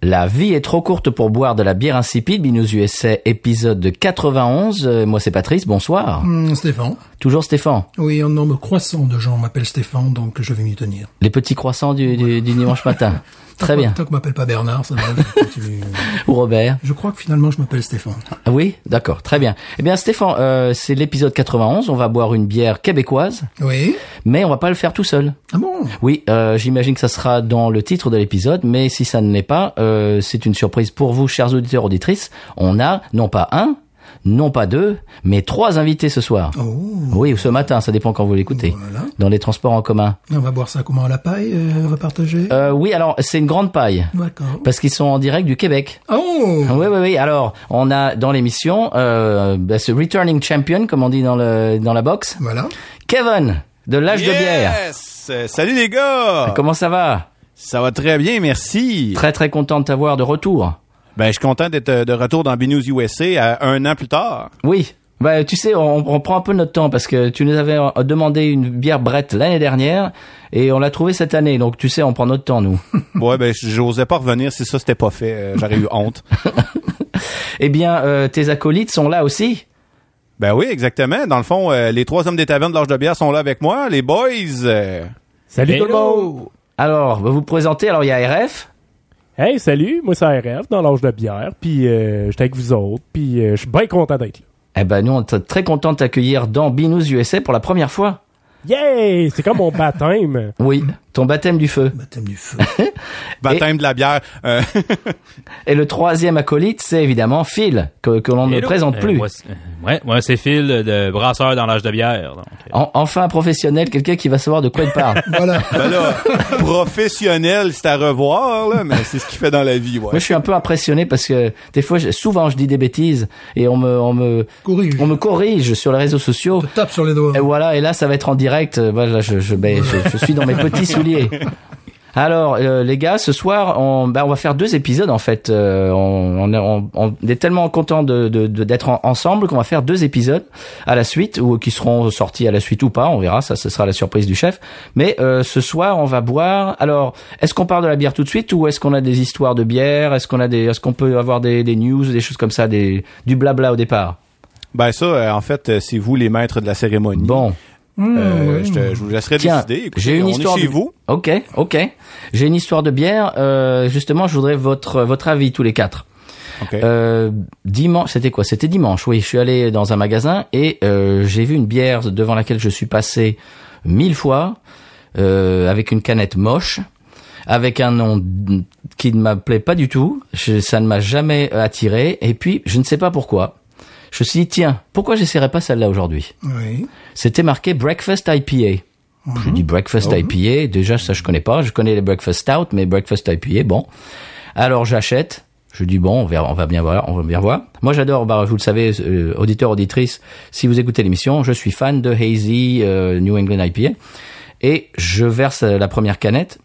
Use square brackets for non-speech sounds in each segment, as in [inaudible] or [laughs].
La vie est trop courte pour boire de la bière insipide. Binous USA, épisode de 91. Euh, moi, c'est Patrice. Bonsoir. Hum, Stéphane. Toujours Stéphane. Oui, un nombre croissant de gens m'appellent Stéphane, donc je vais m'y tenir. Les petits croissants du, du- du dimanche matin. [laughs] Très bien. Tant qu'on m'appelle pas Bernard, ça va. [laughs] Ou Robert. Je crois que finalement je m'appelle Stéphane. Ah oui, d'accord, très bien. Eh bien, Stéphane, euh, c'est l'épisode 91. On va boire une bière québécoise, Oui. mais on va pas le faire tout seul. Ah bon? Oui, euh, j'imagine que ça sera dans le titre de l'épisode, mais si ça ne l'est pas, euh, c'est une surprise pour vous, chers auditeurs auditrices. On a non pas un, non pas deux, mais trois invités ce soir. Oh. Oui, ou ce matin, ça dépend quand vous l'écoutez. Voilà. Dans les transports en commun. On va boire ça comment à la paille euh, On va partager Euh, oui, alors c'est une grande paille. D'accord. Parce qu'ils sont en direct du Québec. Oh Oui, oui, oui. Alors, on a dans l'émission euh, bah, ce returning champion, comme on dit dans le dans la boxe, Voilà. Kevin de l'âge de bière. Yes! Salut les gars! Comment ça va? Ça va très bien, merci. Très très content de t'avoir de retour. Ben, je suis content d'être euh, de retour dans BNews USA à un an plus tard. Oui. Bah, tu sais, on, on prend un peu notre temps parce que tu nous avais euh, demandé une bière Brett l'année dernière et on l'a trouvée cette année. Donc, tu sais, on prend notre temps, nous. [laughs] ouais, ben, j'osais pas revenir si ça c'était pas fait. Euh, J'aurais eu honte. [laughs] eh bien, euh, tes acolytes sont là aussi. Ben oui, exactement. Dans le fond, euh, les trois hommes des tavernes de l'âge de bière sont là avec moi. Les boys. euh, Salut tout le monde! Alors, vous vous présentez. Alors, il y a RF. Hey, salut, moi c'est RF dans l'âge de bière, puis euh, j'étais avec vous autres, puis euh, je suis bien content d'être là. Eh ben, nous, on est très content de t'accueillir dans Binous USA pour la première fois. Yay! C'est comme mon baptême. Oui, ton baptême du feu. Baptême du feu. [laughs] baptême de la bière. Euh, [laughs] Et le troisième acolyte, c'est évidemment Phil, que, que l'on ne présente Euh, plus. euh, ouais, c'est Phil de brasseur dans l'âge de bière. donc, En- enfin un professionnel, quelqu'un qui va savoir de quoi il parle. [laughs] voilà. ben là, professionnel, c'est à revoir, là, mais c'est ce qu'il fait dans la vie, ouais. Moi, je suis un peu impressionné parce que des fois, je- souvent, je dis des bêtises et on me, on me, Corrige. on me corrige sur les réseaux sociaux. Te tape sur les doigts. Et voilà, et là, ça va être en direct. Voilà, je, je, ben, je, je suis dans mes petits souliers. [laughs] Alors, euh, les gars, ce soir, on, ben, on va faire deux épisodes en fait. Euh, on, on, est- on- on est tellement content de, de, de- d'être en- ensemble qu'on va faire deux épisodes à la suite ou qui seront sortis à la suite ou pas. On verra, ça, ce sera la surprise du chef. Mais euh, ce soir, on va boire. Alors, est-ce qu'on parle de la bière tout de suite ou est-ce qu'on a des histoires de bière? Est-ce qu'on a des, est-ce qu'on peut avoir des, des news, des choses comme ça, des, du blabla au départ? Ben ça, en fait, c'est vous les maîtres de la cérémonie. Bon. Euh, je, te- je vous laisserai Tiens, décider. J'ai une histoire chez de- vous. Ok, ok. J'ai une histoire de bière. Euh, justement, je voudrais votre votre avis tous les quatre. OK. Euh, dimanche, c'était quoi? C'était dimanche. Oui, je suis allé dans un magasin et euh, j'ai vu une bière devant laquelle je suis passé mille fois euh, avec une canette moche, avec un nom qui ne m'appelait pas du tout. Je- ça ne m'a jamais attiré. Et puis, je ne sais pas pourquoi. Je me suis dit tiens, pourquoi j'essaierais pas celle-là aujourd'hui Oui. c'était marqué Breakfast IPA. Je dis Breakfast IPA, déjà ça je connais pas, je connais les Breakfast Stout, mais Breakfast IPA, bon. Alors j'achète, je dis bon, on va, on va bien voir, on va bien voir. Moi j'adore, bah, vous le savez, euh, auditeur, auditrice, si vous écoutez l'émission, je suis fan de Hazy euh, New England IPA. Et je verse la première canette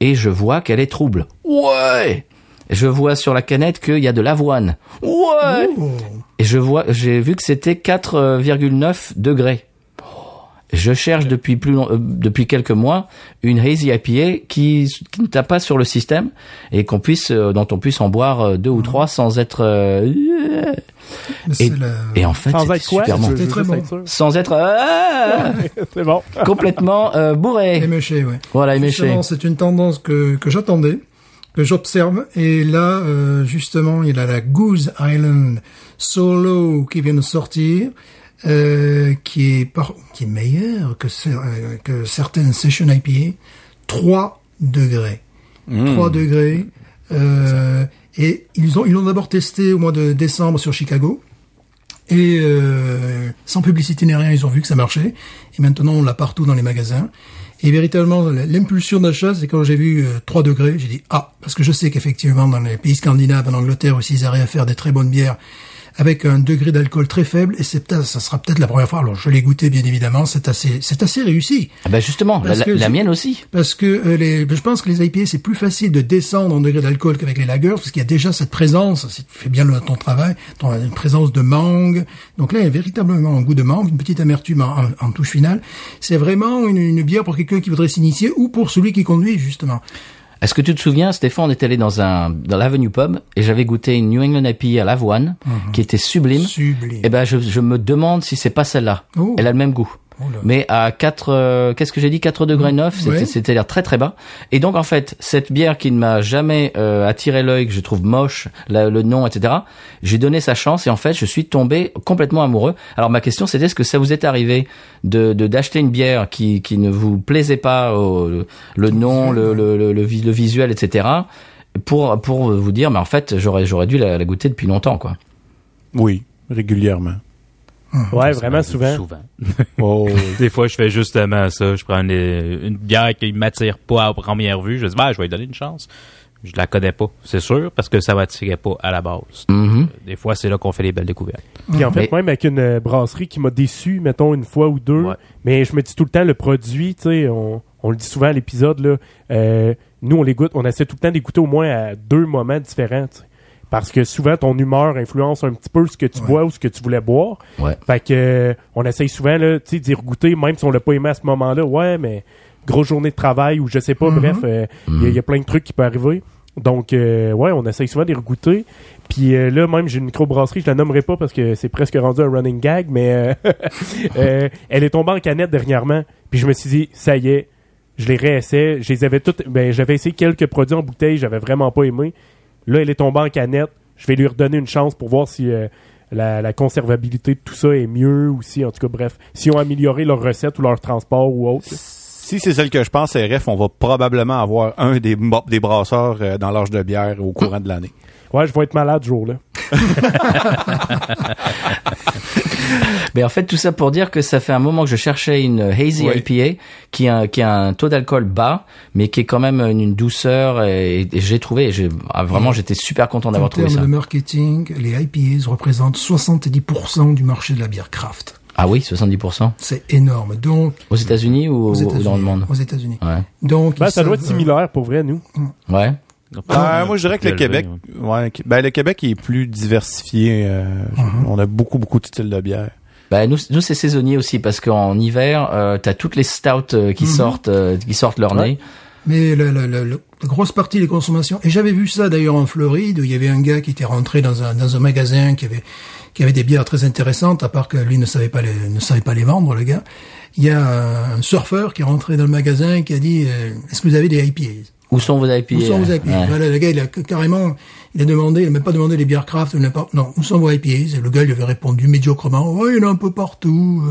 et je vois qu'elle est trouble. Ouais Je vois sur la canette qu'il y a de l'avoine. Ouais Et je vois, j'ai vu que c'était 4,9 degrés. Je cherche depuis plus long- euh, depuis quelques mois une hazy IPA qui, qui ne tape pas sur le système et qu'on puisse euh, dont on puisse en boire euh, deux ou trois sans être euh, et, la- et en fait c'était super bon. Très sans être ah, C'est bon. complètement euh, bourré. Éméché, ouais. Voilà, éméché. C'est une tendance que, que j'attendais, que j'observe. Et là, euh, justement, il y a la Goose Island Solo qui vient de sortir, euh, qui est par, qui est meilleure que, euh, que certaines Session IPA. 3 degrés. 3 degrés. Euh, et ils ont ils l'ont d'abord testé au mois de décembre sur Chicago. Et euh, sans publicité ni rien, ils ont vu que ça marchait. Et maintenant, on l'a partout dans les magasins. Et véritablement, l'impulsion d'achat, c'est quand j'ai vu euh, 3 degrés, j'ai dit ah, parce que je sais qu'effectivement dans les pays scandinaves, en Angleterre aussi, ils arrivent à faire des très bonnes bières avec un degré d'alcool très faible. Et c'est ça sera peut-être la première fois. Alors je l'ai goûté bien évidemment, c'est assez, c'est assez réussi. Ah ben justement, la, la- mienne aussi. Parce que euh, les, je pense que les IPA c'est plus facile de descendre en degré d'alcool qu'avec les lagers parce qu'il y a déjà cette présence. Si tu fais bien le- ton travail, ton, une présence de mangue. Donc là, il y a véritablement un goût de mangue, une petite amertume en, en- en touche finale. C'est vraiment une, une bière pour quelqu'un qui voudrait s'initier ou pour celui qui conduit justement. Est-ce que tu te souviens, Stéphane, on est allé dans un dans l'Avenue Pub et j'avais goûté une New England IPA à l'avoine qui était sublime. Sublime. Eh ben, je, je me demande si c'est pas celle-là. Elle a le même goût. Mais à 4, euh, qu'est-ce que j'ai dit, 4 degrés 9, c'était, Ouais. c'était l'air très très bas. Et donc, en fait, cette bière qui ne m'a jamais euh, attiré l'œil, que je trouve moche, la- le nom, etc., j'ai donné sa chance et en fait, je suis tombé complètement amoureux. Alors, ma question, c'était est-ce que ça vous est arrivé de, de d'acheter une bière qui, qui ne vous plaisait pas, au- le, le nom, le, le, le, le visuel, etc., pour, pour vous dire, mais en fait, j'aurais, j'aurais dû la, la goûter depuis longtemps, quoi. Oui, régulièrement. Ouais, vraiment souvent. Souvent. [laughs] Oh, Des fois, je fais justement ça. Je prends une, une bière qui m'attire pas à première vue. Je dis, bah, je vais lui donner une chance. Je la connais pas, c'est sûr, parce que ça m'attirait pas à la base. Mhm. Des fois, c'est là qu'on fait les belles découvertes. Puis en fait, Mais- même avec une euh, brasserie qui m'a déçu, mettons, une fois ou deux, Ouais. mais je me dis tout le temps, le produit, tu sais, on, on le dit souvent à l'épisode, là, euh, nous, on les goûte, on essaie tout le temps d'écouter au moins à deux moments différents. Parce que souvent, ton humeur influence un petit peu ce que tu bois ou ce que tu voulais boire. Ouais. Fait que, euh, on essaye souvent, là, tu sais, d'y regoûter, même si on l'a pas aimé à ce moment-là. Ouais, mais grosse journée de travail ou je sais pas, bref, euh, il y a- y, a plein de trucs qui peuvent arriver. Donc, euh, ouais, on essaye souvent d'y regoûter. Puis là, même, j'ai une microbrasserie, je la nommerai pas parce que c'est presque rendu un running gag, mais [laughs] elle est tombée en canette dernièrement. Puis je me suis dit, ça y est, je les réessaie. Je les avais toutes, ben, j'avais essayé quelques produits en bouteille, j'avais vraiment pas aimé. Là, elle est tombée en canette. Je vais lui redonner une chance pour voir si euh, la, la conservabilité de tout ça est mieux ou si, en tout cas, bref, si ont amélioré leur recette ou leur transport ou autre. si c'est celle que je pense, RF, on va probablement avoir un des brasseurs euh, dans l'âge de bière au courant de l'année. Ouais, je vais être malade ce jour-là. [laughs] [laughs] Mais en fait, tout ça pour dire que ça fait un moment que je cherchais une hazy Oui. IPA qui a, qui a un taux d'alcool bas, mais qui est quand même une, douceur. Et, et j'ai trouvé, j'ai, ah, vraiment, j'étais super content En d'avoir trouvé termes ça. de marketing, les IPAs représentent 70% du marché de la bière craft. Ah oui, 70%. C'est énorme. Donc, Aux États-Unis ou, aux ou États-unis. dans le monde Aux États-Unis. Ouais. Donc, ils ça doit être similaire pour vrai, nous. Ouais. Euh, moi, je dirais que le Québec, ouais, ben, le Québec est plus diversifié. euh, On a beaucoup, beaucoup de styles de bière. Bah, nous, nous c'est saisonnier aussi parce qu'en hiver, euh, t'as toutes les stouts euh, qui sortent, euh, qui sortent leur Ouais. nez. Mais le, le- le- le- la grosse partie des consommations, et j'avais vu ça d'ailleurs en Floride, où il y avait un gars qui était rentré dans un, dans un magasin qui avait, qui avait des bières très intéressantes, à part que lui ne savait pas les, ne savait pas les vendre, le gars. Il y a un surfeur qui est rentré dans le magasin et qui a dit, euh, est-ce que vous avez des IPAs? Où sont vos IPA Où sont vos? Ouais. Voilà, le gars, il a carrément, il a demandé, il n'a même pas demandé les bières craft ou n'importe, non, où sont vos? Et le gars lui avait répondu médiocrement, ouais, il y en a un peu partout.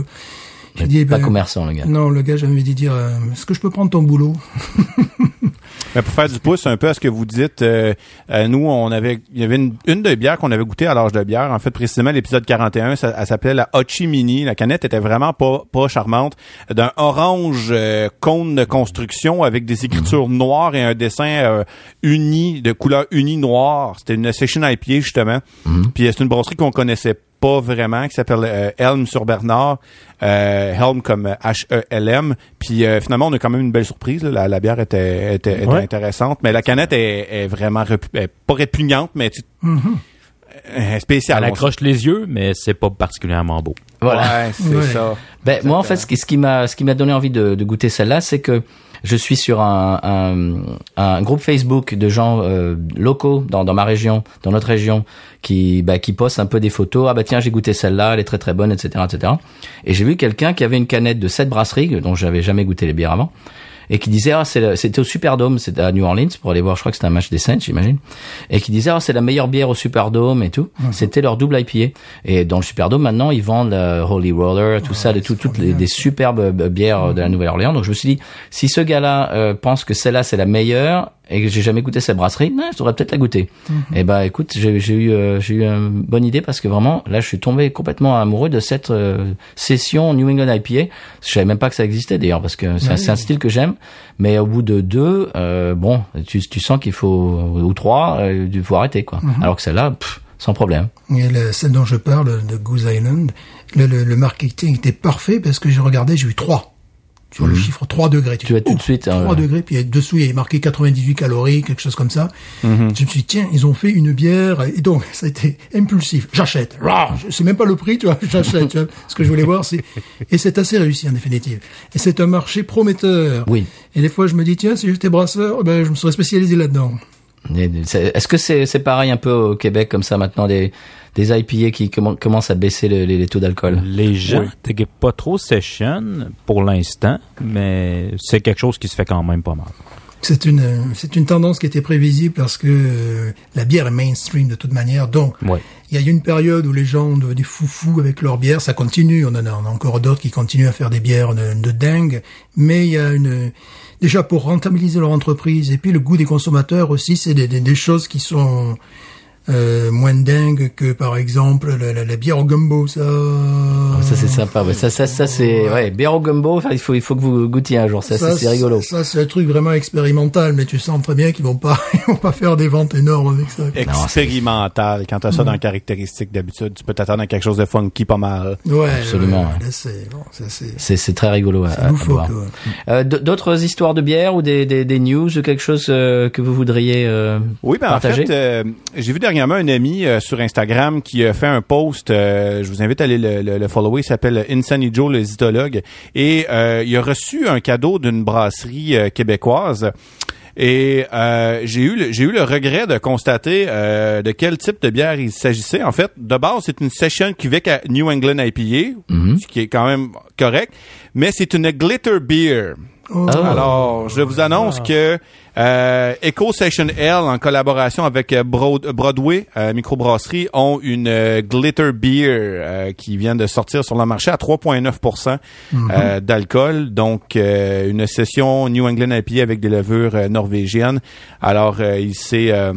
J'ai dit, Pas ben, commerçant, le gars. non, le gars, j'avais dit dire, euh, est-ce que je peux prendre ton boulot? [laughs] Mais pour faire du pouce un peu à ce que vous dites, euh, euh, nous, on avait, il y avait une, une de bière qu'on avait goûté à l'âge de bière. En fait, précisément, l'épisode 41, ça, elle s'appelait la Hachi Mini. La canette était vraiment pas, pas charmante. D'un orange euh, cône de construction avec des écritures noires et un dessin euh, uni, de couleur unie noire. C'était une session IPA, justement. Puis euh, c'est une brasserie qu'on connaissait pas vraiment, qui s'appelle euh, Helm sur Bernard. Euh, Helm comme euh, H-E-L-M. Puis euh, finalement, on a quand même une belle surprise. là. La, la bière était, était, était Ouais. intéressante. Mais la canette est, est vraiment est pas répugnante, mais tu, euh, spéciale. Elle accroche les yeux, mais c'est pas particulièrement beau. Voilà. Ouais, c'est Ouais. ça. Ben, moi, en fait, ce qui, ce qui m'a, ce qui m'a donné envie de, de goûter celle-là, c'est que je suis sur un, un, un groupe Facebook de gens euh, locaux dans, dans ma région, dans notre région, qui, bah, qui postent un peu des photos. Ah bah tiens, j'ai goûté celle-là, elle est très très bonne, etc., etc. Et j'ai vu quelqu'un qui avait une canette de cette brasserie, dont j'avais jamais goûté les bières avant, et qui disait ah c'est c'était au Superdome, c'était à New Orleans pour aller voir, je crois que c'était un match des Saints, j'imagine, et qui disait ah c'est la meilleure bière au Superdome et tout. C'était leur double IPA. Et dans le Superdome maintenant ils vendent la Holy Roller, tout ça, de tout, toutes les, des superbes euh, bières de la Nouvelle-Orléans. Donc je me suis dit si ce gars-là euh, pense que celle-là c'est la meilleure, et que j'ai jamais goûté cette brasserie, non, je devrais peut-être la goûter. Et bah écoute, j'ai eu euh, j'ai eu une bonne idée parce que vraiment là je suis tombé complètement amoureux de cette euh, session New England IPA. Je savais même pas que ça existait d'ailleurs parce que c'est un- style que j'aime, mais au bout de deux, euh, bon, tu, tu sens qu'il faut ou trois, il faut arrêter quoi. Alors que celle-là, sans problème. Et le- celle dont je parle, de Goose Island, le, le, le marketing était parfait parce que j'ai regardé, j'ai eu 3. Sur le chiffre 3 degrés. Mhm. Tu as tout de suite, hein, 3 ouais. degrés, puis dessous, il y a marqué 98 calories, quelque chose comme ça. Mhm. Je me suis dit, tiens, ils ont fait une bière, et donc, [laughs] ça a été impulsif. J'achète. Je sais même pas le prix, tu vois, [laughs] j'achète, tu vois. Ce que je voulais voir, c'est, et c'est assez réussi, en définitive. Et c'est un marché prometteur. Oui. Et des fois, je me dis, tiens, si j'étais brasseur, ben, je me serais spécialisé là-dedans. Est-ce que c'est c'est pareil un peu au Québec comme ça maintenant des des IPA qui commen- commencent à baisser le- les, les taux d'alcool? Les gens t'es pas trop session pour l'instant, mais c'est quelque chose qui se fait quand même pas mal. C'est une, c'est une tendance qui était prévisible parce que euh, la bière est mainstream de toute manière. Donc, il y a eu une période où les gens ont des foufous avec leur bière. Ça continue. On en a, on a encore d'autres qui continuent à faire des bières de, de dingue. Mais il y a une, déjà pour rentabiliser leur entreprise et puis le goût des consommateurs aussi, c'est des, choses qui sont euh, moins dingues que par exemple la, la, la bière au gumbo. Ça, Ça c'est sympa. Ouais, ça ça ça c'est ouais. Bière au gumbo. il faut il faut que vous goûtiez un jour. Ça, ça, c'est rigolo. Ça, c'est un truc vraiment expérimental, mais tu sens très bien qu'ils vont pas, [laughs] ils vont pas faire des ventes énormes avec ça. Expérimental. Quand t'as ça dans les caractéristiques d'habitude, tu peux t'attendre à quelque chose de funky pas mal. Ouais, Absolument, ouais, c'est, bon, c'est, très rigolo à, c'est à loufoque, voir. ouais. Euh, D'autres histoires de bière ou des des, des news ou quelque chose euh, que vous voudriez euh, Oui, ben partager en fait, euh, j'ai vu dernièrement un ami euh, sur Instagram qui a fait un post. euh, je vous invite à aller le, le, le follower. Il s'appelle Insani Joe, le zytologue. Et euh, il a reçu un cadeau d'une brasserie québécoise. Et euh, j'ai eu j'ai eu le regret de constater euh, de quel type de bière il s'agissait. En fait, de base, c'est une session Québec à New England IPA, ce qui est quand même correct, mais c'est une glitter beer. Oh. Alors, je vous annonce que euh, Echo Session L, en collaboration avec euh, Broad- Broadway euh, Microbrasserie, ont une euh, Glitter Beer euh, qui vient de sortir sur le marché à 3,9% euh, d'alcool. Donc, euh, une session New England IPA avec des levures norvégiennes. Alors, euh, il s'est, euh,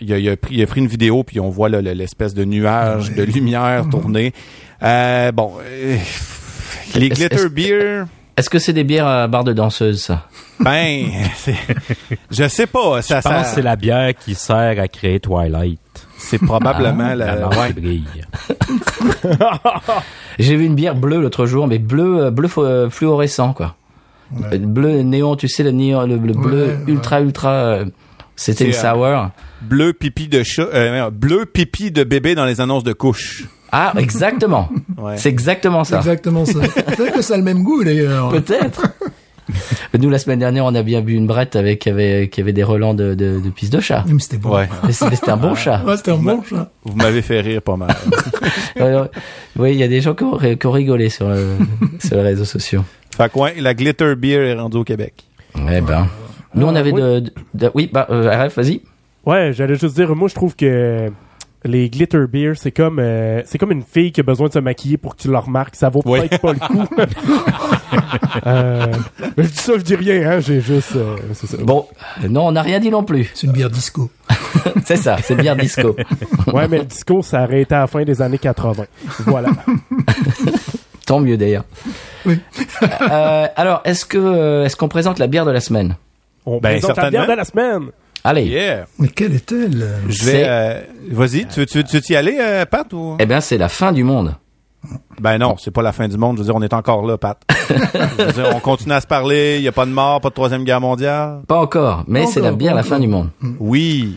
il, a, il il a pris une vidéo puis on voit l'espèce de nuage de lumière tourner. Euh, bon, euh, les Glitter Beer. Est-ce que c'est des bières à barre de danseuse ça? Ben, [laughs] je sais pas. Ça, Je pense ça- c'est la bière qui sert à créer Twilight. c'est probablement La la. lampe ouais. qui brille. [laughs] J'ai vu une bière bleue l'autre jour, mais bleu euh, bleu euh, fluorescent quoi. Euh, Bleu néon, tu sais le néon, le, le bleu Ouais, ultra ultra. euh, C'était une sour. Bleu pipi de chat, euh, bleu pipi de bébé dans les annonces de couche. Ah [laughs] exactement. Ouais. C'est exactement ça. exactement ça. Peut-être que ça a le même goût, d'ailleurs. Peut-être. [laughs] Nous la semaine dernière, on a bien bu une brette avec qui avait qui avait des relents de de, de pisse de chat. Mais c'était bon. Ouais. Mais C'était un bon chat. Ouais, c'était un bon chat. Vous m'avez fait rire pas mal. [laughs] Alors, oui, il y a des gens qui ont, qui ont rigolé sur, le, sur les réseaux sociaux. fait que ouais, la glitter beer est rendue au Québec. Eh ben. Nous, on Ah, avait oui. de, de- de- Oui, bah, euh, RF, vas-y. Ouais, j'allais juste dire, moi je trouve que les glitter beer, c'est comme euh, c'est comme une fille qui a besoin de se maquiller pour que tu la remarques. Ça vaut Oui. peut-être pas le coup. [laughs] euh, je dis ça, je dis rien, hein. J'ai juste. euh, ça. Bon, euh, non, on n'a rien dit non plus. C'est une bière disco. [laughs] C'est ça, c'est bien disco. [laughs] Ouais, mais le disco, ça a arrêté à la fin des années 80. Voilà. Tant mieux d'ailleurs. Oui. Euh, alors, est-ce que est-ce qu'on présente la bière de la semaine? On Ben, présente la bière de la semaine. Allez. Yeah. Mais quelle est-elle? Je vais. euh, Vas-y, tu, tu, tu veux y aller, euh, Pat ou? Eh bien, c'est la fin du monde. Ben non, c'est pas la fin du monde. Je veux dire, on est encore là, Pat. [laughs] je veux dire, on continue à se parler. Il y a pas de mort, pas de troisième guerre mondiale. Pas encore, mais c'est pas la fin du monde. Oui.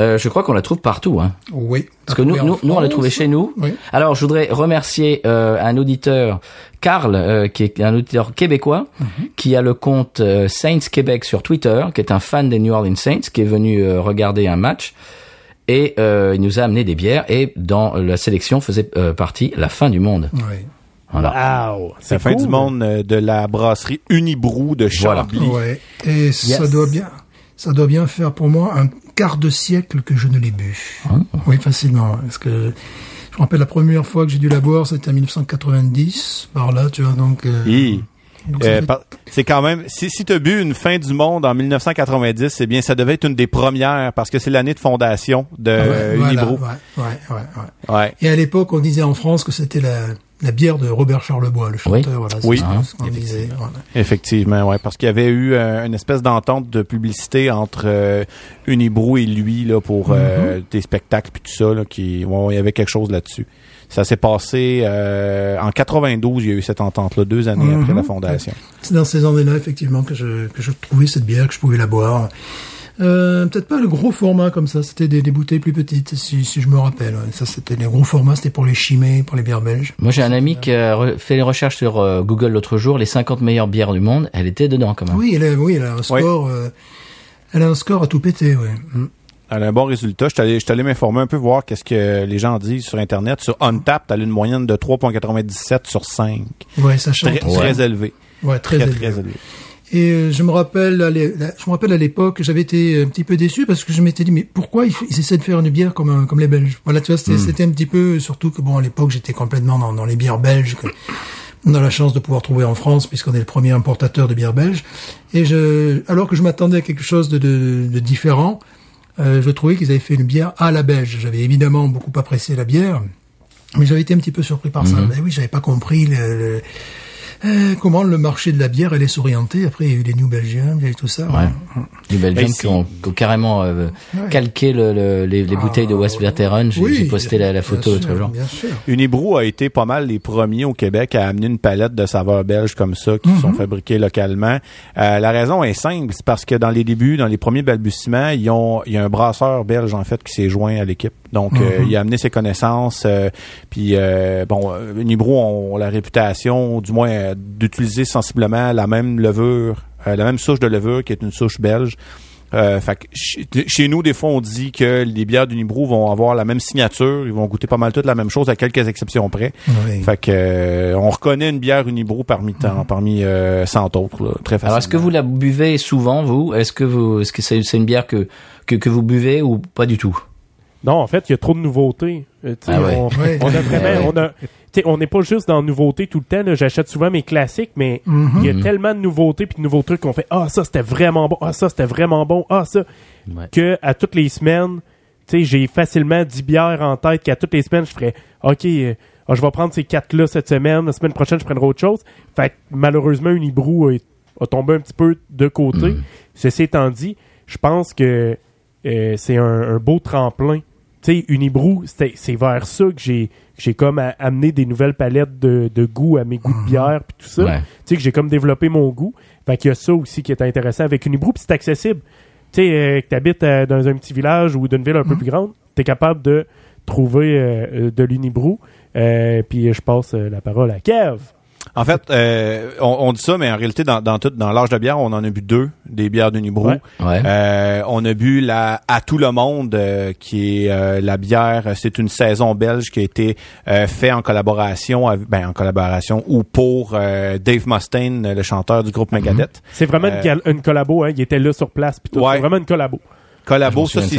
Euh, je crois qu'on la trouve partout. Hein. Oui. Parce que nous, nous, nous, on l'a France. trouvé chez nous. Oui. Alors, je voudrais remercier euh, un auditeur, Karl, euh, qui est un auditeur québécois, qui a le compte euh, Saints Québec sur Twitter, qui est un fan des New Orleans Saints, qui est venu euh, regarder un match. Et euh, il nous a amené des bières. Et dans la sélection faisait euh, partie la fin du monde. Oui. Voilà. Wow. C'est la fin cool. du monde de la brasserie Unibrou de Voilà. Chambly. Ouais. Et ça doit bien, ça doit bien faire pour moi un quart de siècle que je ne l'ai bu. Oui, facilement. Parce que je me rappelle la première fois que j'ai dû la boire, c'était en 1990, par là, tu vois, donc. euh, ça Euh, fait- c'est quand même, si, si tu as bu une fin du monde en 1990, eh bien, ça devait être une des premières parce que c'est l'année de fondation de Ah ouais, euh, voilà, ouais, ouais, ouais. Ouais. Et à l'époque, on disait en France que c'était la, la bière de Robert Charlebois, le Oui. chanteur. Voilà, Oui. Ah, disait. voilà. Effectivement, ouais, parce qu'il y avait eu euh, une espèce d'entente de publicité entre euh, Unibrew et lui là pour euh, des spectacles puis tout ça là, qui, ouais, il y avait quelque chose là-dessus. Ça s'est passé euh, en 92, il y a eu cette entente-là, deux années après la fondation. C'est dans ces années-là, effectivement, que je, que je trouvais cette bière, que je pouvais la boire. Euh, peut-être pas le gros format comme ça, c'était des, des bouteilles plus petites, si, si je me rappelle. ouais. Ça, c'était les gros formats, c'était pour les chimées, pour les bières belges. Moi, j'ai un ami qui a fait les recherches sur euh, Google l'autre jour, les 50 meilleures bières du monde. Elle était dedans quand même. Oui, elle a, oui, elle a un score, euh, elle a un score à tout péter, ouais. Mm. Elle a un bon résultat. Je suis allé, m'informer un peu, voir qu'est-ce que les gens disent sur Internet. Sur Untapped, elle a une moyenne de 3,97 sur 5. Ouais, ça change. Très, très élevé. Ouais, très, Très, élevé. très élevé. Et euh, je me rappelle, à je me rappelle à l'époque, j'avais été un petit peu déçu parce que je m'étais dit, mais pourquoi ils, ils essaient de faire une bière comme, comme les Belges? Voilà, tu vois, c'était c'était un petit peu, surtout que bon, à l'époque, j'étais complètement dans, dans les bières belges. Que, on a la chance de pouvoir trouver en France puisqu'on est le premier importateur de bières belges. Et je, alors que je m'attendais à quelque chose de, de, de différent, euh, je trouvais qu'ils avaient fait une bière à la belge. J'avais évidemment beaucoup apprécié la bière, mais j'avais été un petit peu surpris par ça. Ben oui, j'avais pas compris le, le- euh, comment le marché de la bière allait s'orienter. Après, il y a eu les New Belgium, il y a eu tout ça. Ouais. Mais qui ont, qui ont carrément euh, calqué le, le- les, les bouteilles de West Veteran. J'ai Oui, posté la, photo l'autre jour. Bien sûr. Unibrew a été pas mal les premiers au Québec à amener une palette de saveurs belges comme ça qui sont fabriquées localement. Euh, la raison est simple, c'est parce que dans les débuts, dans les premiers balbutiements, ils ont, il y a un brasseur belge en fait qui s'est joint à l'équipe. Donc, euh, il a amené ses connaissances. euh, puis euh, bon, euh, Unibrew ont la réputation, du moins, euh, d'utiliser sensiblement la même levure, euh, la même souche de levure qui est une souche belge. Euh, fait que chez, nous, des fois, on dit que les bières d'Unibrew vont avoir la même signature, ils vont goûter pas mal toutes la même chose, à quelques exceptions près. Oui. Fait que euh, on reconnaît une bière Unibrew parmi tant, parmi euh, 100 autres, là, très facilement. Alors, est-ce que vous la buvez souvent, vous? Est-ce que vous, est-ce que c'est c'est une bière que, que que vous buvez ou pas du tout? Non, en fait, il y a trop de nouveautés. Euh, Ah ouais. on, Ouais. on a vraiment, Ouais. on a, tu sais, on n'est pas juste dans la nouveauté tout le temps. là. J'achète souvent mes classiques, mais il y a tellement de nouveautés puis de nouveaux trucs qu'on fait. Ah, ça c'était vraiment bon. Ah, ça c'était vraiment bon. Ah, ça. Ouais. Que à toutes les semaines, tu sais, j'ai facilement 10 bières en tête qu'à toutes les semaines, je ferais, OK, euh, ah, je vais prendre ces quatre-là cette semaine. La semaine prochaine, je prendrai autre chose. Fait que, malheureusement, Unibrew a, a tombé un petit peu de côté. Ceci étant dit, je pense que euh, c'est un, un beau tremplin. Tu sais, c'était- c'est vers ça que j'ai comme amené des nouvelles palettes de, de goût à mes goûts de bière puis tout ça. Ouais. Tu sais, que j'ai comme développé mon goût. Fait qu'il y a ça aussi qui est intéressant avec Unibrew, puis c'est accessible. Tu sais, euh, que t'habites euh, dans un petit village ou d'une ville un peu plus grande, t'es capable de trouver euh, de l'Unibrew. Euh, puis je passe la parole à Kev. En fait, euh, on, on dit ça, mais en réalité, dans, dans, tout, dans l'âge de bière, on en a bu deux, des bières d'Unibrew. Ouais. Ouais. Euh, on a bu la À tout le monde, euh, qui est euh, la bière, c'est une saison belge qui a été euh, fait en collaboration, avec- ben, en collaboration ou pour euh, Dave Mustaine, le chanteur du groupe Megadeth. C'est vraiment Euh, une, une collabo, hein. Il était là sur place tout. Ouais. C'est vraiment une collabo. Collabo, ça de c'est.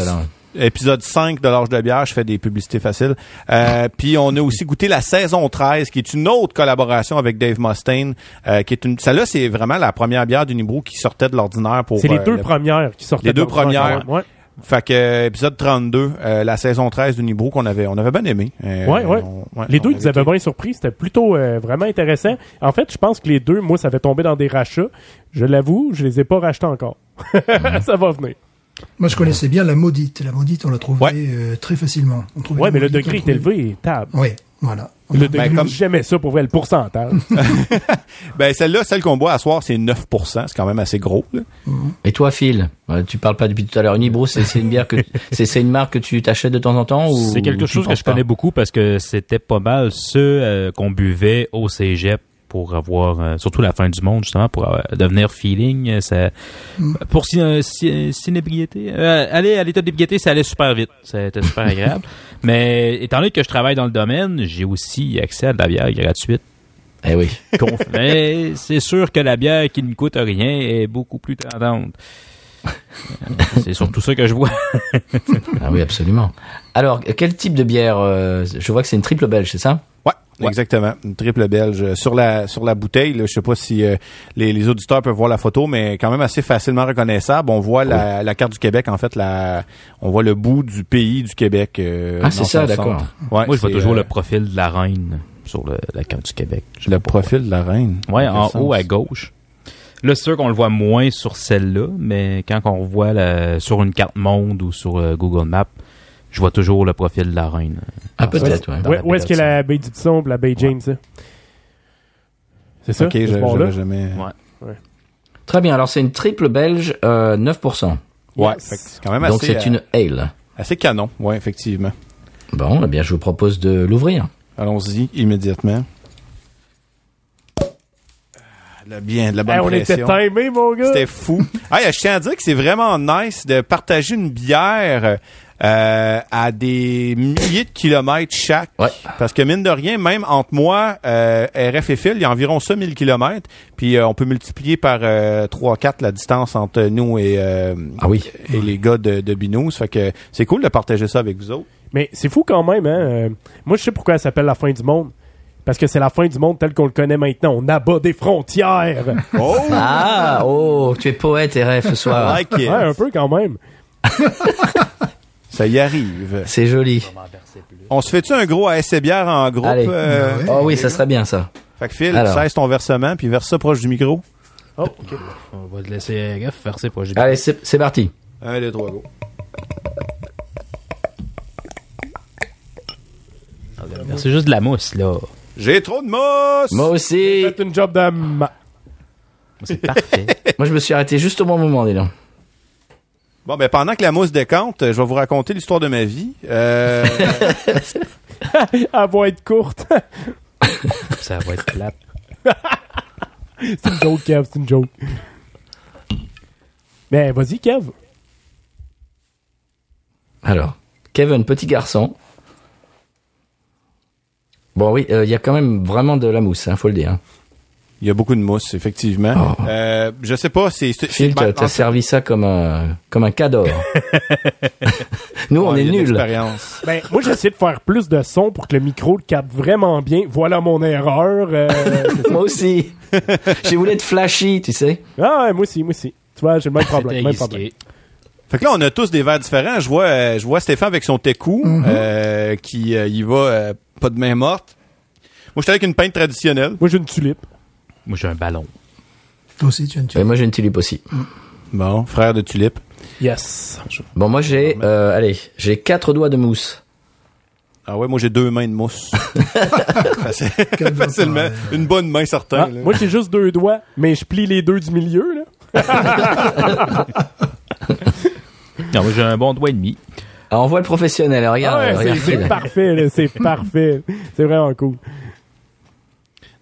Épisode 5 de l'âge de bière, je fais des publicités faciles. Euh, [laughs] puis on a aussi goûté la saison 13 qui est une autre collaboration avec Dave Mustaine euh, qui est une celle-là c'est vraiment la première bière d'Unibrew qui sortait de l'ordinaire pour C'est les euh, deux le- premières qui sortaient. les deux de premières. Ouais. Fait que épisode 32, euh, la saison 13 d'Unibrew qu'on avait on avait bien aimé. Ouais, ouais. on- Les deux, ils avaient été- bien surpris. C'était plutôt vraiment intéressant. En fait, je pense que les deux, moi, ça avait tombé dans des rachats. Je l'avoue, je les ai pas rachetés encore. [laughs] ça va venir. Moi, je connaissais bien la maudite. La maudite, on l'a trouvée Ouais. euh, très facilement. On trouvait Ouais, mais le degré est trouvait- élevé, table. Oui, voilà. Le degré, comme- j'aimais ça pour vrai, le pourcentage. [laughs] [laughs] Ben celle-là, celle qu'on boit à soir, c'est 9 c'est quand même assez gros. là. Et toi, Phil euh, Tu parles pas depuis tout à l'heure. Unibrew, c'est c'est une bière que [laughs] c'est c'est une marque que tu t'achètes de temps en temps ou C'est quelque chose que je connais beaucoup parce que c'était pas mal ceux euh, qu'on buvait au cégep pour avoir euh, surtout la fin du monde justement pour avoir- devenir feeling euh, ça pour si, euh, si- cinébriété euh, aller à l'état d'ébriété ça allait super vite. C'était super [laughs] agréable. Mais étant donné que je travaille dans le domaine j'ai aussi accès à de la bière gratuite. Eh oui. fait [laughs] c'est sûr que la bière qui ne coûte rien est beaucoup plus tendante. Euh, c'est surtout ça que je vois. Ah oui, absolument. Alors, quel type de bière euh, Je vois que c'est une triple belge, c'est ça? Ouais. exactement. Une triple belge. Sur la sur la bouteille, là, je sais pas si euh, les, les auditeurs peuvent voir la photo, mais quand même assez facilement reconnaissable. On voit la, la carte du Québec, en fait, la, on voit le bout du pays du Québec. euh, Ah, c'est ça, d'accord. Ouais, Moi, je vois toujours euh, le profil de la reine sur le- la carte du Québec. Le pas profil de la reine. Ouais, en haut à gauche. Là, c'est sûr qu'on le voit moins sur celle-là, mais quand on voit la- sur une carte monde ou sur Google Maps, je vois toujours le profil de la reine. Ah, peut-être, ouais. Dans Où, est-ce qu'il y a la baie du Tisson et la baie James, ça? C'est ça? Ok, ce je- j'avais jamais. Ouais. Très bien. Alors, c'est une triple belge, euh, 9%. Ouais, Yes. fait que c'est quand même Donc, assez, c'est euh, une ale. assez canon. Ouais, effectivement. Bon, eh bien, je vous propose de l'ouvrir. Allons-y immédiatement. Ah, Le bien, de la bonne Hey, on était timé, mon gars! C'était fou. Hey, je tiens à dire que c'est vraiment nice de partager une bière euh, à des milliers de kilomètres chaque. Ouais. Parce que mine de rien, même entre moi, euh, RF et Phil, il y a environ ça 1000 kilomètres. Puis euh, on peut multiplier par euh, 3-4 la distance entre nous et, euh, Ah oui. et les gars de, de Binous. Fait que c'est cool de partager ça avec vous autres. Mais c'est fou quand même, hein? euh, moi, je sais pourquoi elle s'appelle la fin du monde. Parce que c'est la fin du monde tel qu'on le connaît maintenant. On abat des frontières. [laughs] Oh! Ah, oh, tu es poète, RF, ce soir. like ouais, un peu quand même. [laughs] Ça y arrive. C'est joli. On se fait-tu un gros ASC bière en groupe? Allez. euh, Ouais. Oh oui, ça serait bien, ça. Fait que Phil, Alors. cesse ton versement, puis verse ça proche du micro. Oh, ok. On va te laisser gaffe faire ses projets. Allez, c'est parti. Un, deux, trois, go. C'est juste de la mousse, là. J'ai trop de mousse! Moi aussi. Faites une job de... ma- C'est parfait. [laughs] Moi, je me suis arrêté juste au bon moment, dis donc. Bon, ben pendant que la mousse décante, je vais vous raconter l'histoire de ma vie. Euh, [laughs] Elle va être courte. [laughs] Ça va être plate. [laughs] c'est une joke, Kev, c'est une joke. Mais vas-y, Kev. Alors, Kevin, petit garçon. Bon, oui, euh, il y a quand même vraiment de la mousse, hein, faut le dire. hein. Il y a beaucoup de mousse, effectivement. Oh. Euh, je sais pas, c'est... Phil, t'as en servi ça comme un, comme un cadeau. [laughs] Nous, on est nuls. Ben, moi, j'ai essayé de faire plus de son pour que le micro le capte vraiment bien. Voilà mon erreur. euh, [laughs] Moi aussi. J'ai voulu être flashy, tu sais. ah, ouais, moi aussi, moi aussi. Tu vois, j'ai le même problème. Même problème. Fait que là, on a tous des verres différents. Je vois, euh, je vois Stéphane avec son teku, euh, qui euh, y va euh, pas de main morte. Moi, j'étais avec une pinte traditionnelle. Moi, j'ai une tulipe. Moi, j'ai un ballon. Toi aussi, tu as une Ben, moi, j'ai une tulipe aussi. Bon, frère de tulipe. Yes. Bon, moi, j'ai, euh, allez, j'ai quatre doigts de mousse. Ah ouais, moi j'ai deux mains de mousse. [laughs] Facilement. Une bonne main certaine. Ah, moi, j'ai juste deux doigts, mais je plie les deux du milieu, là. [laughs] Non, moi, j'ai un bon doigt et demi. Alors, on voit le professionnel. Ah Regarde, ouais, regarde c'est- parfait, c'est [laughs] parfait. C'est vraiment cool.